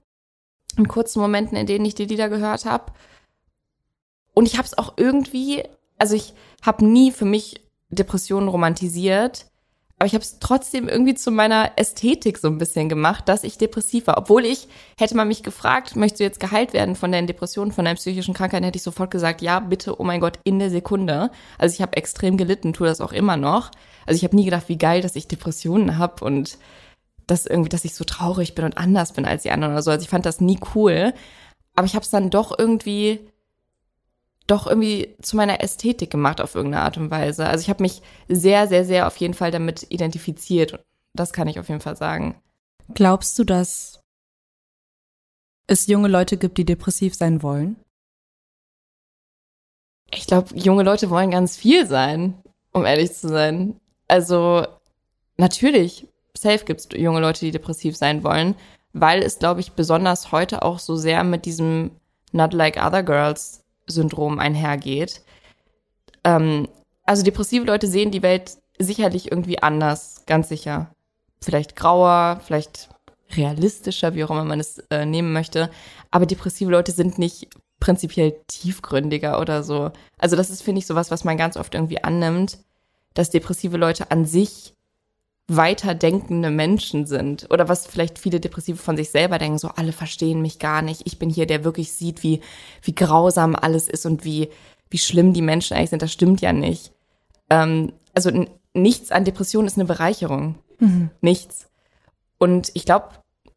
in kurzen Momenten, in denen ich die Lieder gehört habe. Und ich habe es auch irgendwie, also ich habe nie für mich Depressionen romantisiert, aber ich habe es trotzdem irgendwie zu meiner Ästhetik so ein bisschen gemacht, dass ich depressiv war. Obwohl ich, hätte man mich gefragt, möchtest du jetzt geheilt werden von deinen Depressionen, von deinen psychischen Krankheiten, hätte ich sofort gesagt, ja, bitte, oh mein Gott, in der Sekunde. Also ich habe extrem gelitten, tue das auch immer noch. Also ich habe nie gedacht, wie geil, dass ich Depressionen habe und dass irgendwie, dass ich so traurig bin und anders bin als die anderen oder so. Also ich fand das nie cool. Aber ich habe es dann doch irgendwie doch irgendwie zu meiner Ästhetik gemacht auf irgendeine Art und Weise. Also ich habe mich sehr, sehr, sehr auf jeden Fall damit identifiziert. Das kann ich auf jeden Fall sagen. Glaubst du, dass es junge Leute gibt, die depressiv sein wollen? Ich glaube, junge Leute wollen ganz viel sein, um ehrlich zu sein. Also natürlich, safe gibt es junge Leute, die depressiv sein wollen, weil es, glaube ich, besonders heute auch so sehr mit diesem Not Like Other Girls Syndrom einhergeht. Ähm, also depressive Leute sehen die Welt sicherlich irgendwie anders, ganz sicher. Vielleicht grauer, vielleicht realistischer, wie auch immer man es äh, nehmen möchte. Aber depressive Leute sind nicht prinzipiell tiefgründiger oder so. Also das ist, finde ich, sowas, was man ganz oft irgendwie annimmt, dass depressive Leute an sich weiterdenkende Menschen sind oder was vielleicht viele Depressive von sich selber denken, so alle verstehen mich gar nicht. Ich bin hier, der wirklich sieht, wie, wie grausam alles ist und wie, wie schlimm die Menschen eigentlich sind. Das stimmt ja nicht. Ähm, also nichts an Depressionen ist eine Bereicherung. Mhm. Nichts. Und ich glaube,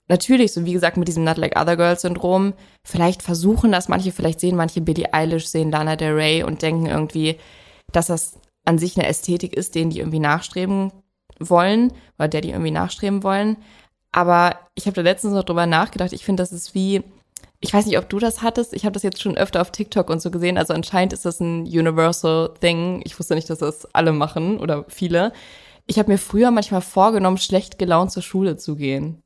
natürlich, so wie gesagt, mit diesem Not Like Other Girls Syndrom, vielleicht versuchen das manche, vielleicht sehen manche Billie Eilish, sehen Lana Del Rey und denken irgendwie, dass das an sich eine Ästhetik ist, denen die irgendwie nachstreben wollen oder der die irgendwie nachstreben wollen. Aber ich habe da letztens noch drüber nachgedacht. Ich finde, das ist wie, ich weiß nicht, ob du das hattest. Ich habe das jetzt schon öfter auf TikTok und so gesehen. Also anscheinend ist das ein universal thing. Ich wusste nicht, dass das alle machen oder viele. Ich habe mir früher manchmal vorgenommen, schlecht gelaunt zur Schule zu gehen.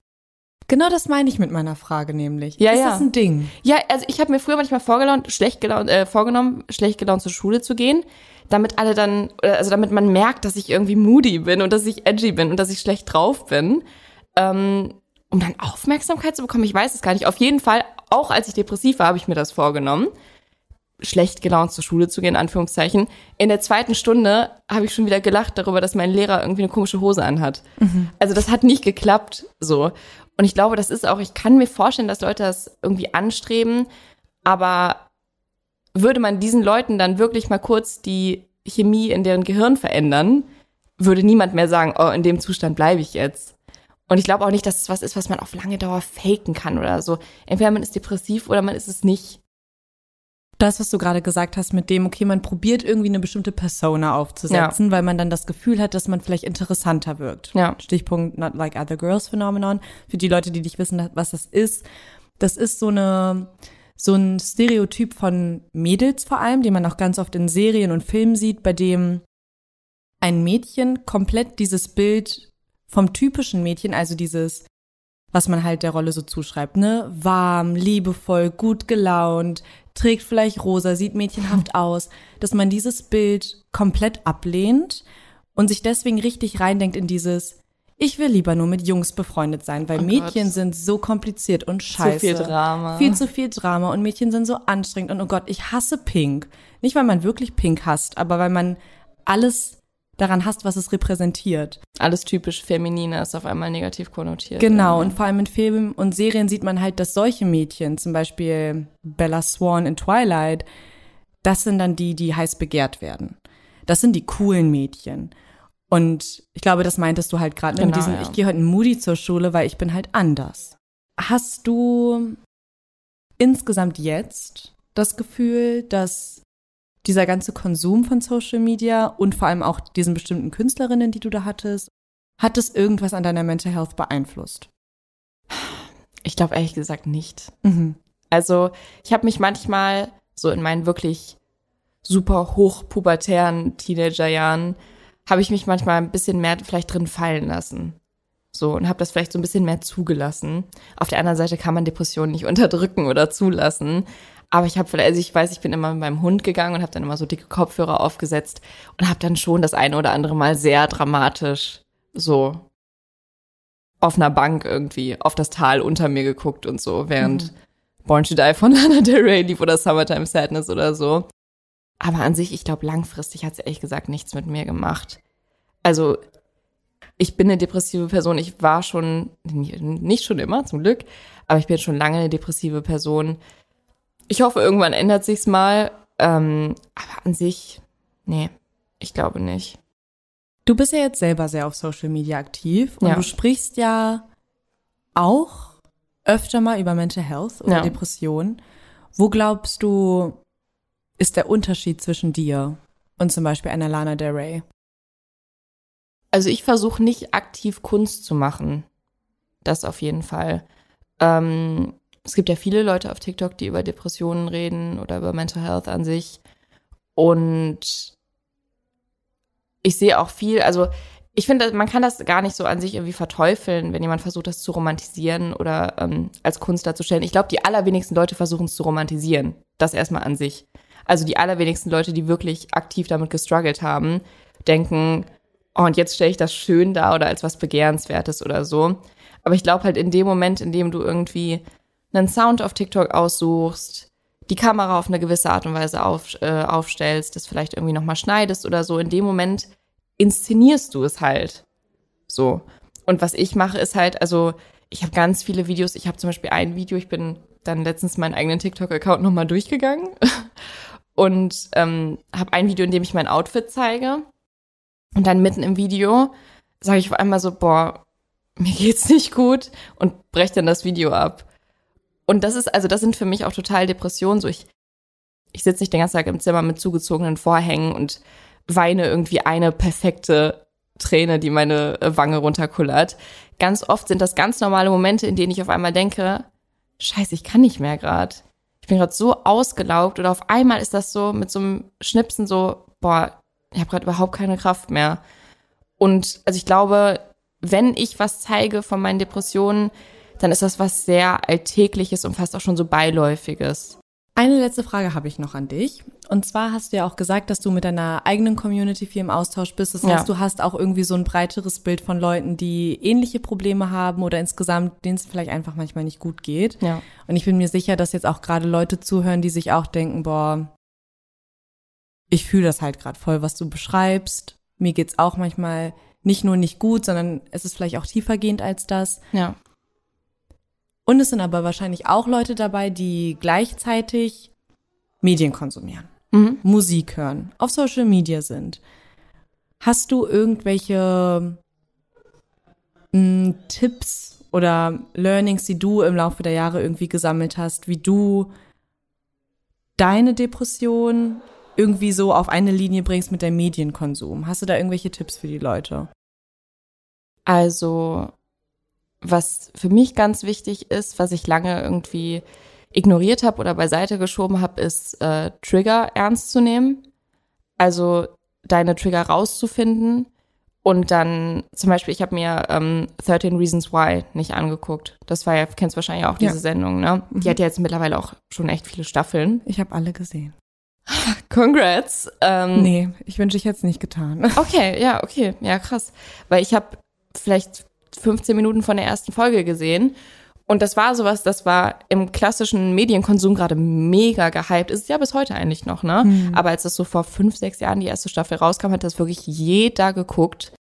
Genau das meine ich mit meiner Frage nämlich. Ja, ist ja. das ein Ding? Ja, also ich habe mir früher manchmal vorgelaunt, schlecht gelaunt, äh, vorgenommen, schlecht gelaunt zur Schule zu gehen, damit alle dann, also damit man merkt, dass ich irgendwie moody bin und dass ich edgy bin und dass ich schlecht drauf bin. Ähm, um dann Aufmerksamkeit zu bekommen, ich weiß es gar nicht. Auf jeden Fall, auch als ich depressiv war, habe ich mir das vorgenommen schlecht gelaunt zur Schule zu gehen, in Anführungszeichen. In der zweiten Stunde habe ich schon wieder gelacht darüber, dass mein Lehrer irgendwie eine komische Hose anhat. Mhm. Also das hat nicht geklappt so. Und ich glaube, das ist auch, ich kann mir vorstellen, dass Leute das irgendwie anstreben, aber würde man diesen Leuten dann wirklich mal kurz die Chemie in deren Gehirn verändern, würde niemand mehr sagen, oh, in dem Zustand bleibe ich jetzt. Und ich glaube auch nicht, dass es was ist, was man auf lange Dauer faken kann oder so. Entweder man ist depressiv oder man ist es nicht das, was du gerade gesagt hast, mit dem, okay, man probiert irgendwie eine bestimmte Persona aufzusetzen, ja. weil man dann das Gefühl hat, dass man vielleicht interessanter wirkt. Ja. Stichpunkt Not Like Other Girls Phenomenon. Für die Leute, die nicht wissen, was das ist. Das ist so eine, so ein Stereotyp von Mädels vor allem, den man auch ganz oft in Serien und Filmen sieht, bei dem ein Mädchen komplett dieses Bild vom typischen Mädchen, also dieses was man halt der Rolle so zuschreibt, ne? Warm, liebevoll, gut gelaunt, trägt vielleicht rosa, sieht mädchenhaft aus, dass man dieses Bild komplett ablehnt und sich deswegen richtig reindenkt in dieses ich will lieber nur mit Jungs befreundet sein, weil oh Mädchen Gott. sind so kompliziert und scheiße. Zu viel Drama. Viel zu viel Drama und Mädchen sind so anstrengend und oh Gott, ich hasse Pink. Nicht, weil man wirklich Pink hasst, aber weil man alles daran hast, was es repräsentiert. Alles typisch Feminine ist auf einmal negativ konnotiert. Genau, irgendwie. und vor allem in Filmen und Serien sieht man halt, dass solche Mädchen, zum Beispiel Bella Swan in Twilight, das sind dann die, die heiß begehrt werden. Das sind die coolen Mädchen. Und ich glaube, das meintest du halt gerade genau, mit diesem, ja. ich gehe heute Moody zur Schule, weil ich bin halt anders. Hast du insgesamt jetzt das Gefühl, dass dieser ganze Konsum von Social Media und vor allem auch diesen bestimmten Künstlerinnen, die du da hattest, hat es irgendwas an deiner Mental Health beeinflusst? Ich glaube ehrlich gesagt nicht. Mhm. Also ich habe mich manchmal so in meinen wirklich super hochpubertären Teenagerjahren habe ich mich manchmal ein bisschen mehr vielleicht drin fallen lassen. So und habe das vielleicht so ein bisschen mehr zugelassen. Auf der anderen Seite kann man Depressionen nicht unterdrücken oder zulassen, Aber ich habe also ich weiß, ich bin immer mit meinem Hund gegangen und habe dann immer so dicke Kopfhörer aufgesetzt und habe dann schon das eine oder andere Mal sehr dramatisch so auf einer Bank irgendwie auf das Tal unter mir geguckt und so, während mhm. Born to Die von Lana Del Rey lief oder Summertime Sadness oder so. Aber an sich, ich glaube, langfristig hat es ehrlich gesagt nichts mit mir gemacht. Also, ich bin eine depressive Person. Ich war schon, nicht schon immer, zum Glück, aber ich bin schon lange eine depressive Person. Ich hoffe, irgendwann ändert sich's mal. Ähm, aber an sich, nee, ich glaube nicht. Du bist ja jetzt selber sehr auf Social Media aktiv und ja. du sprichst ja auch öfter mal über Mental Health oder ja. Depression. Wo glaubst du, ist der Unterschied zwischen dir und zum Beispiel einer Lana Del Rey? Also ich versuche nicht aktiv Kunst zu machen. Das auf jeden Fall. Ähm, es gibt ja viele Leute auf TikTok, die über Depressionen reden oder über Mental Health an sich. Und ich sehe auch viel, also ich finde, man kann das gar nicht so an sich irgendwie verteufeln, wenn jemand versucht, das zu romantisieren oder ähm, als Kunst darzustellen. Ich glaube, die allerwenigsten Leute versuchen es zu romantisieren. Das erstmal an sich. Also die allerwenigsten Leute, die wirklich aktiv damit gestruggelt haben, denken, oh, und jetzt stelle ich das schön da oder als was Begehrenswertes oder so. Aber ich glaube halt in dem Moment, in dem du irgendwie einen Sound auf TikTok aussuchst, die Kamera auf eine gewisse Art und Weise auf, äh, aufstellst, das vielleicht irgendwie nochmal schneidest oder so, in dem Moment inszenierst du es halt. So. Und was ich mache, ist halt, also ich habe ganz viele Videos. Ich habe zum Beispiel ein Video, ich bin dann letztens meinen eigenen TikTok-Account nochmal durchgegangen und ähm, habe ein Video, in dem ich mein Outfit zeige. Und dann mitten im Video sage ich auf einmal so, boah, mir geht's nicht gut und breche dann das Video ab. Und das ist, also das sind für mich auch total Depressionen. So ich, ich sitze nicht den ganzen Tag im Zimmer mit zugezogenen Vorhängen und weine irgendwie eine perfekte Träne, die meine Wange runterkullert. Ganz oft sind das ganz normale Momente, in denen ich auf einmal denke, scheiße, ich kann nicht mehr gerade. Ich bin gerade so ausgelaugt oder auf einmal ist das so mit so einem Schnipsen so, boah, ich habe gerade überhaupt keine Kraft mehr. Und also ich glaube, wenn ich was zeige von meinen Depressionen, dann ist das was sehr Alltägliches und fast auch schon so Beiläufiges. Eine letzte Frage habe ich noch an dich. Und zwar hast du ja auch gesagt, dass du mit deiner eigenen Community viel im Austausch bist. Das heißt, ja. du hast auch irgendwie so ein breiteres Bild von Leuten, die ähnliche Probleme haben oder insgesamt, denen es vielleicht einfach manchmal nicht gut geht. Ja. Und ich bin mir sicher, dass jetzt auch gerade Leute zuhören, die sich auch denken, boah, ich fühle das halt gerade voll, was du beschreibst. Mir geht's auch manchmal nicht nur nicht gut, sondern es ist vielleicht auch tiefergehend als das. Ja. Und es sind aber wahrscheinlich auch Leute dabei, die gleichzeitig Medien konsumieren, mhm. Musik hören, auf Social Media sind. Hast du irgendwelche mh, hm, Tipps oder Learnings, die du im Laufe der Jahre irgendwie gesammelt hast, wie du deine Depression irgendwie so auf eine Linie bringst mit deinem Medienkonsum? Hast du da irgendwelche Tipps für die Leute? Also was für mich ganz wichtig ist, was ich lange irgendwie ignoriert habe oder beiseite geschoben habe, ist äh, Trigger ernst zu nehmen. Also deine Trigger rauszufinden und dann zum Beispiel, ich habe mir ähm, 13 Reasons Why nicht angeguckt. Das war ja, kennst wahrscheinlich auch diese ja. Sendung, ne? Die mhm. hat ja jetzt mittlerweile auch schon echt viele Staffeln. Ich habe alle gesehen. Congrats. Ähm, nee, ich wünsche ich jetzt nicht getan. Okay, ja, okay, ja krass, weil ich habe vielleicht 15 Minuten von der ersten Folge gesehen. Und das war sowas, das war im klassischen Medienkonsum gerade mega gehypt. Ist es ja bis heute eigentlich noch, ne? Mhm. Aber als das so vor fünf, sechs Jahren die erste Staffel rauskam, hat das wirklich jeder geguckt.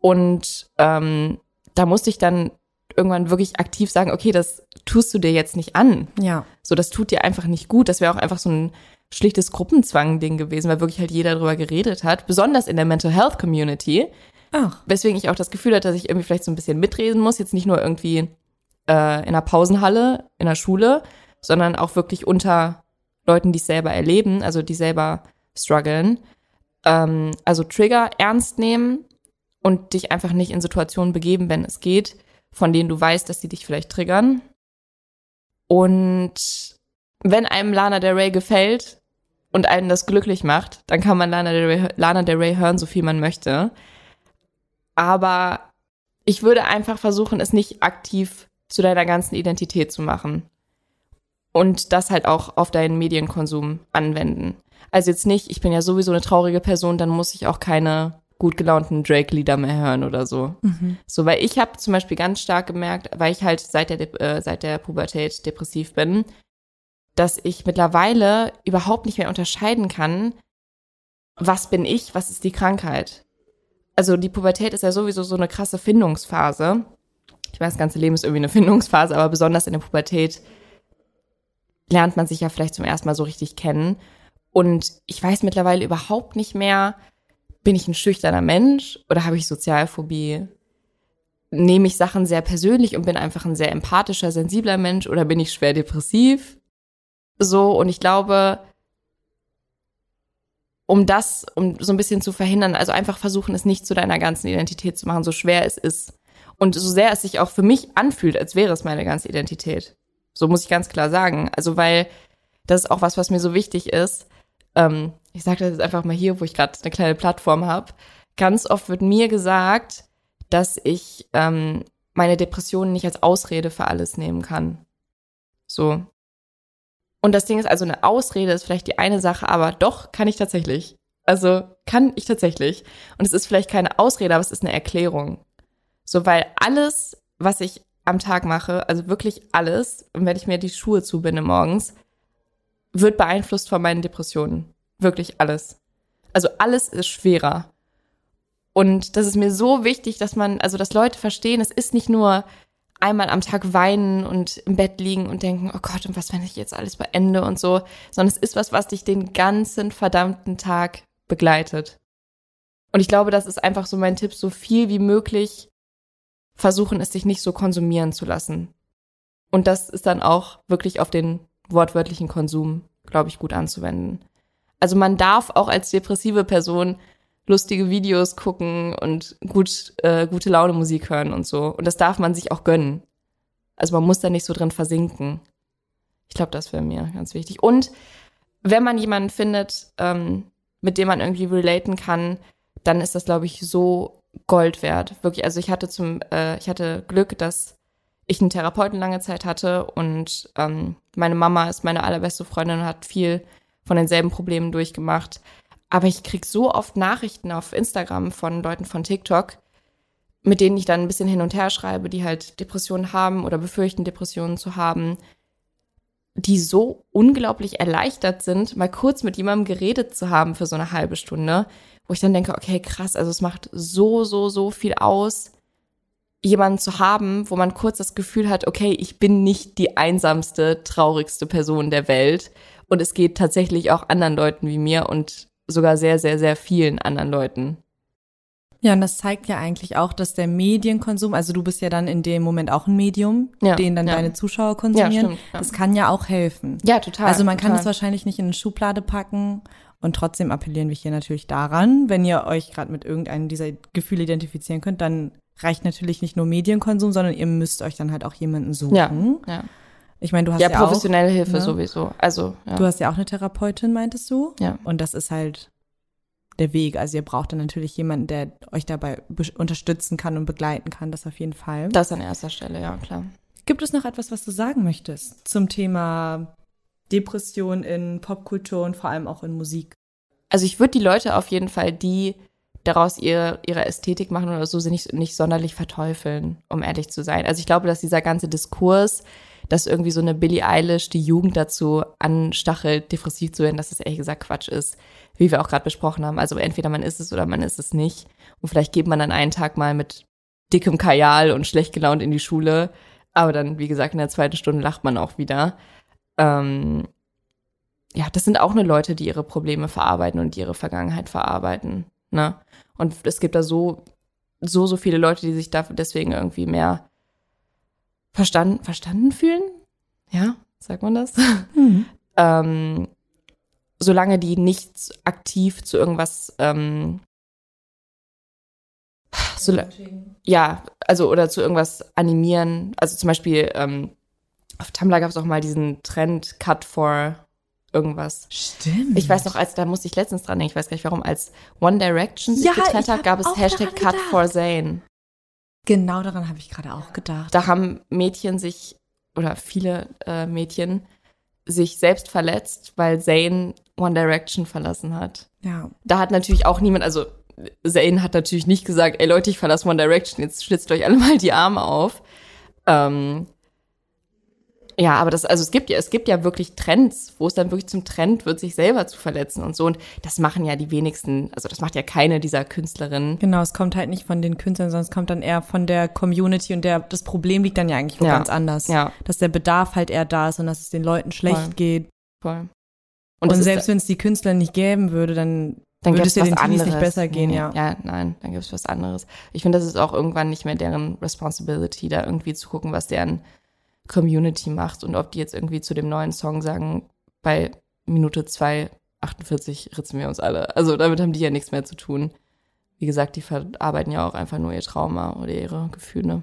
Und ähm, da musste ich dann irgendwann wirklich aktiv sagen, okay, das tust du dir jetzt nicht an. Ja. So, das tut dir einfach nicht gut. Das wäre auch einfach so ein schlichtes Gruppenzwang-Ding gewesen, weil wirklich halt jeder darüber geredet hat. Besonders in der Mental Health Community. Ach. Weswegen ich auch das Gefühl hatte, dass ich irgendwie vielleicht so ein bisschen mitreden muss. Jetzt nicht nur irgendwie äh, in der Pausenhalle, in der Schule, sondern auch wirklich unter Leuten, die es selber erleben, also die selber strugglen. Ähm, also Trigger ernst nehmen und dich einfach nicht in Situationen begeben, wenn es geht, von denen du weißt, dass sie dich vielleicht triggern. Und wenn einem Lana Del Rey gefällt und einen das glücklich macht, dann kann man Lana Del Rey, Lana Del Rey hören, so viel man möchte. Aber ich würde einfach versuchen, es nicht aktiv zu deiner ganzen Identität zu machen. und das halt auch auf deinen Medienkonsum anwenden. Also jetzt nicht, ich bin ja sowieso eine traurige Person, dann muss ich auch keine gut gelaunten Drake-Lieder mehr hören oder so. Mhm. So, weil ich habe zum Beispiel ganz stark gemerkt, weil ich halt seit der, äh, seit der Pubertät depressiv bin, dass ich mittlerweile überhaupt nicht mehr unterscheiden kann, was bin ich, was ist die Krankheit. Also die Pubertät ist ja sowieso so eine krasse Findungsphase. Ich weiß, das ganze Leben ist irgendwie eine Findungsphase, aber besonders in der Pubertät lernt man sich ja vielleicht zum ersten Mal so richtig kennen. Und ich weiß mittlerweile überhaupt nicht mehr, bin ich ein schüchterner Mensch oder habe ich Sozialphobie? Nehme ich Sachen sehr persönlich und bin einfach ein sehr empathischer, sensibler Mensch oder bin ich schwer depressiv? So, und ich glaube, um das, um so ein bisschen zu verhindern, also einfach versuchen, es nicht zu deiner ganzen Identität zu machen, so schwer es ist. Und so sehr es sich auch für mich anfühlt, als wäre es meine ganze Identität. So muss ich ganz klar sagen. Also, weil das ist auch was, was mir so wichtig ist. Ähm, ich sage das jetzt einfach mal hier, wo ich gerade eine kleine Plattform habe. Ganz oft wird mir gesagt, dass ich ähm, meine Depressionen nicht als Ausrede für alles nehmen kann. So. Und das Ding ist also, eine Ausrede ist vielleicht die eine Sache, aber doch kann ich tatsächlich. Also kann ich tatsächlich. Und es ist vielleicht keine Ausrede, aber es ist eine Erklärung. So, weil alles, was ich am Tag mache, also wirklich alles, wenn ich mir die Schuhe zubinde morgens, wird beeinflusst von meinen Depressionen. Wirklich alles. Also alles ist schwerer. Und das ist mir so wichtig, dass man, also dass Leute verstehen, es ist nicht nur einmal am Tag weinen und im Bett liegen und denken, oh Gott, und was, wenn ich jetzt alles beende und so, sondern es ist was, was dich den ganzen verdammten Tag begleitet. Und ich glaube, das ist einfach so mein Tipp, so viel wie möglich versuchen, es sich nicht so konsumieren zu lassen. Und das ist dann auch wirklich auf den wortwörtlichen Konsum, glaube ich, gut anzuwenden. Also man darf auch als depressive Person lustige Videos gucken und gut, äh, gute Laune Musik hören und so. Und das darf man sich auch gönnen. Also man muss da nicht so drin versinken. Ich glaube, das wäre mir ganz wichtig. Und wenn man jemanden findet, ähm, mit dem man irgendwie relaten kann, dann ist das, glaube ich, so Gold wert. Wirklich. Also ich hatte zum, äh, ich hatte Glück, dass ich einen Therapeuten lange Zeit hatte und ähm, meine Mama ist meine allerbeste Freundin und hat viel von denselben Problemen durchgemacht. Aber ich krieg so oft Nachrichten auf Instagram von Leuten von TikTok, mit denen ich dann ein bisschen hin und her schreibe, die halt Depressionen haben oder befürchten, Depressionen zu haben, die so unglaublich erleichtert sind, mal kurz mit jemandem geredet zu haben für so eine halbe Stunde, wo ich dann denke, okay, krass, also es macht so, so, so viel aus, jemanden zu haben, wo man kurz das Gefühl hat, okay, ich bin nicht die einsamste, traurigste Person der Welt. Und es geht tatsächlich auch anderen Leuten wie mir und sogar sehr, sehr, sehr vielen anderen Leuten. Ja, und das zeigt ja eigentlich auch, dass der Medienkonsum, also du bist ja dann in dem Moment auch ein Medium, ja, den dann ja. deine Zuschauer konsumieren. Ja, stimmt, ja. Das kann ja auch helfen. Ja, total. Also man total. kann es wahrscheinlich nicht in eine Schublade packen und trotzdem appellieren wir hier natürlich daran, wenn ihr euch gerade mit irgendeinem dieser Gefühle identifizieren könnt, dann reicht natürlich nicht nur Medienkonsum, sondern ihr müsst euch dann halt auch jemanden suchen. Ja, ja. Ich meine, du hast ja, ja professionelle auch, Hilfe ne? sowieso. Also ja. du hast ja auch eine Therapeutin, meintest du? Ja. Und das ist halt der Weg. Also ihr braucht dann natürlich jemanden, der euch dabei unterstützen kann und begleiten kann. Das auf jeden Fall. Das an erster Stelle, ja klar. Gibt es noch etwas, was du sagen möchtest zum Thema Depression in Popkultur und vor allem auch in Musik? Also ich würde die Leute auf jeden Fall, die daraus ihre, ihre Ästhetik machen oder so, sie nicht, nicht sonderlich verteufeln, um ehrlich zu sein. Also ich glaube, dass dieser ganze Diskurs, dass irgendwie so eine Billie Eilish die Jugend dazu anstachelt, depressiv zu werden, dass das ehrlich gesagt Quatsch ist, wie wir auch gerade besprochen haben. Also entweder man ist es oder man ist es nicht. Und vielleicht geht man dann einen Tag mal mit dickem Kajal und schlecht gelaunt in die Schule, aber dann, wie gesagt, in der zweiten Stunde lacht man auch wieder. Ähm, ja, das sind auch nur Leute, die ihre Probleme verarbeiten und ihre Vergangenheit verarbeiten. Ne? Und es gibt da so, so, so viele Leute, die sich dafür deswegen irgendwie mehr verstanden, verstanden fühlen. Ja, sagt man das? Mhm. ähm, solange die nicht aktiv zu irgendwas ähm, so, ja, also oder zu irgendwas animieren. Also zum Beispiel ähm, auf Tumblr gab es auch mal diesen Trend Cut for irgendwas. Stimmt. Ich weiß noch, als da musste ich letztens dran denken, ich weiß gar nicht warum, als One Direction sich ja, getrennt hat, gab es Hashtag Cut for Zane. Genau daran habe ich gerade auch gedacht. Da haben Mädchen sich, oder viele äh, Mädchen, sich selbst verletzt, weil Zayn One Direction verlassen hat. Ja. Da hat natürlich auch niemand, also Zayn hat natürlich nicht gesagt, ey Leute, ich verlasse One Direction, jetzt schlitzt euch alle mal die Arme auf. Ähm, ja, aber das, also es gibt ja, es gibt ja wirklich Trends, wo es dann wirklich zum Trend wird, sich selber zu verletzen und so. Und das machen ja die wenigsten, also das macht ja keine dieser Künstlerinnen. Genau, es kommt halt nicht von den Künstlern, sondern es kommt dann eher von der Community und der, das Problem liegt dann ja eigentlich wo Ja. ganz anders. Ja. Dass der Bedarf halt eher da ist und dass es den Leuten schlecht Voll. geht. Voll. Und, ist- selbst wenn es die Künstler nicht geben würde, dann, dann würde es ja den Teenies nicht besser gehen, Nee, ja. Ja, nein, dann gibt es was anderes. Ich finde, das ist auch irgendwann nicht mehr deren Responsibility, da irgendwie zu gucken, was deren Community macht und ob die jetzt irgendwie zu dem neuen Song sagen, bei Minute 2, 48 ritzen wir uns alle. Also damit haben die ja nichts mehr zu tun. Wie gesagt, die verarbeiten ja auch einfach nur ihr Trauma oder ihre Gefühle.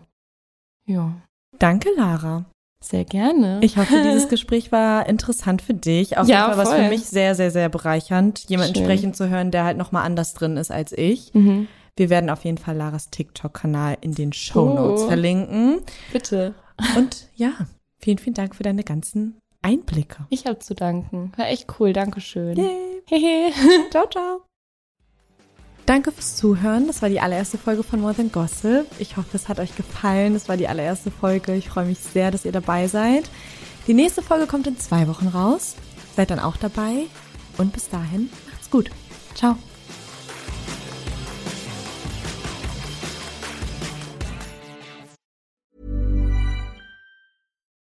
Ja. Danke, Lara. Sehr gerne. Ich hoffe, dieses Gespräch war interessant für dich. Auf Ja, jeden Fall was voll. für mich sehr, sehr, sehr bereichernd, jemanden Schön. sprechen zu hören, der halt nochmal anders drin ist als ich. mhm. Wir werden auf jeden Fall Laras TikTok-Kanal in den Show Notes Oh. verlinken. Bitte. Und ja, vielen, vielen Dank für deine ganzen Einblicke. Ich habe zu danken. War echt cool. Dankeschön. Yay. Hehe. Ciao, ciao. Danke fürs Zuhören. Das war die allererste Folge von More Than Gossip. Ich hoffe, es hat euch gefallen. Das war die allererste Folge. Ich freue mich sehr, dass ihr dabei seid. Die nächste Folge kommt in zwei Wochen raus. Seid dann auch dabei. Und bis dahin, macht's gut. Ciao.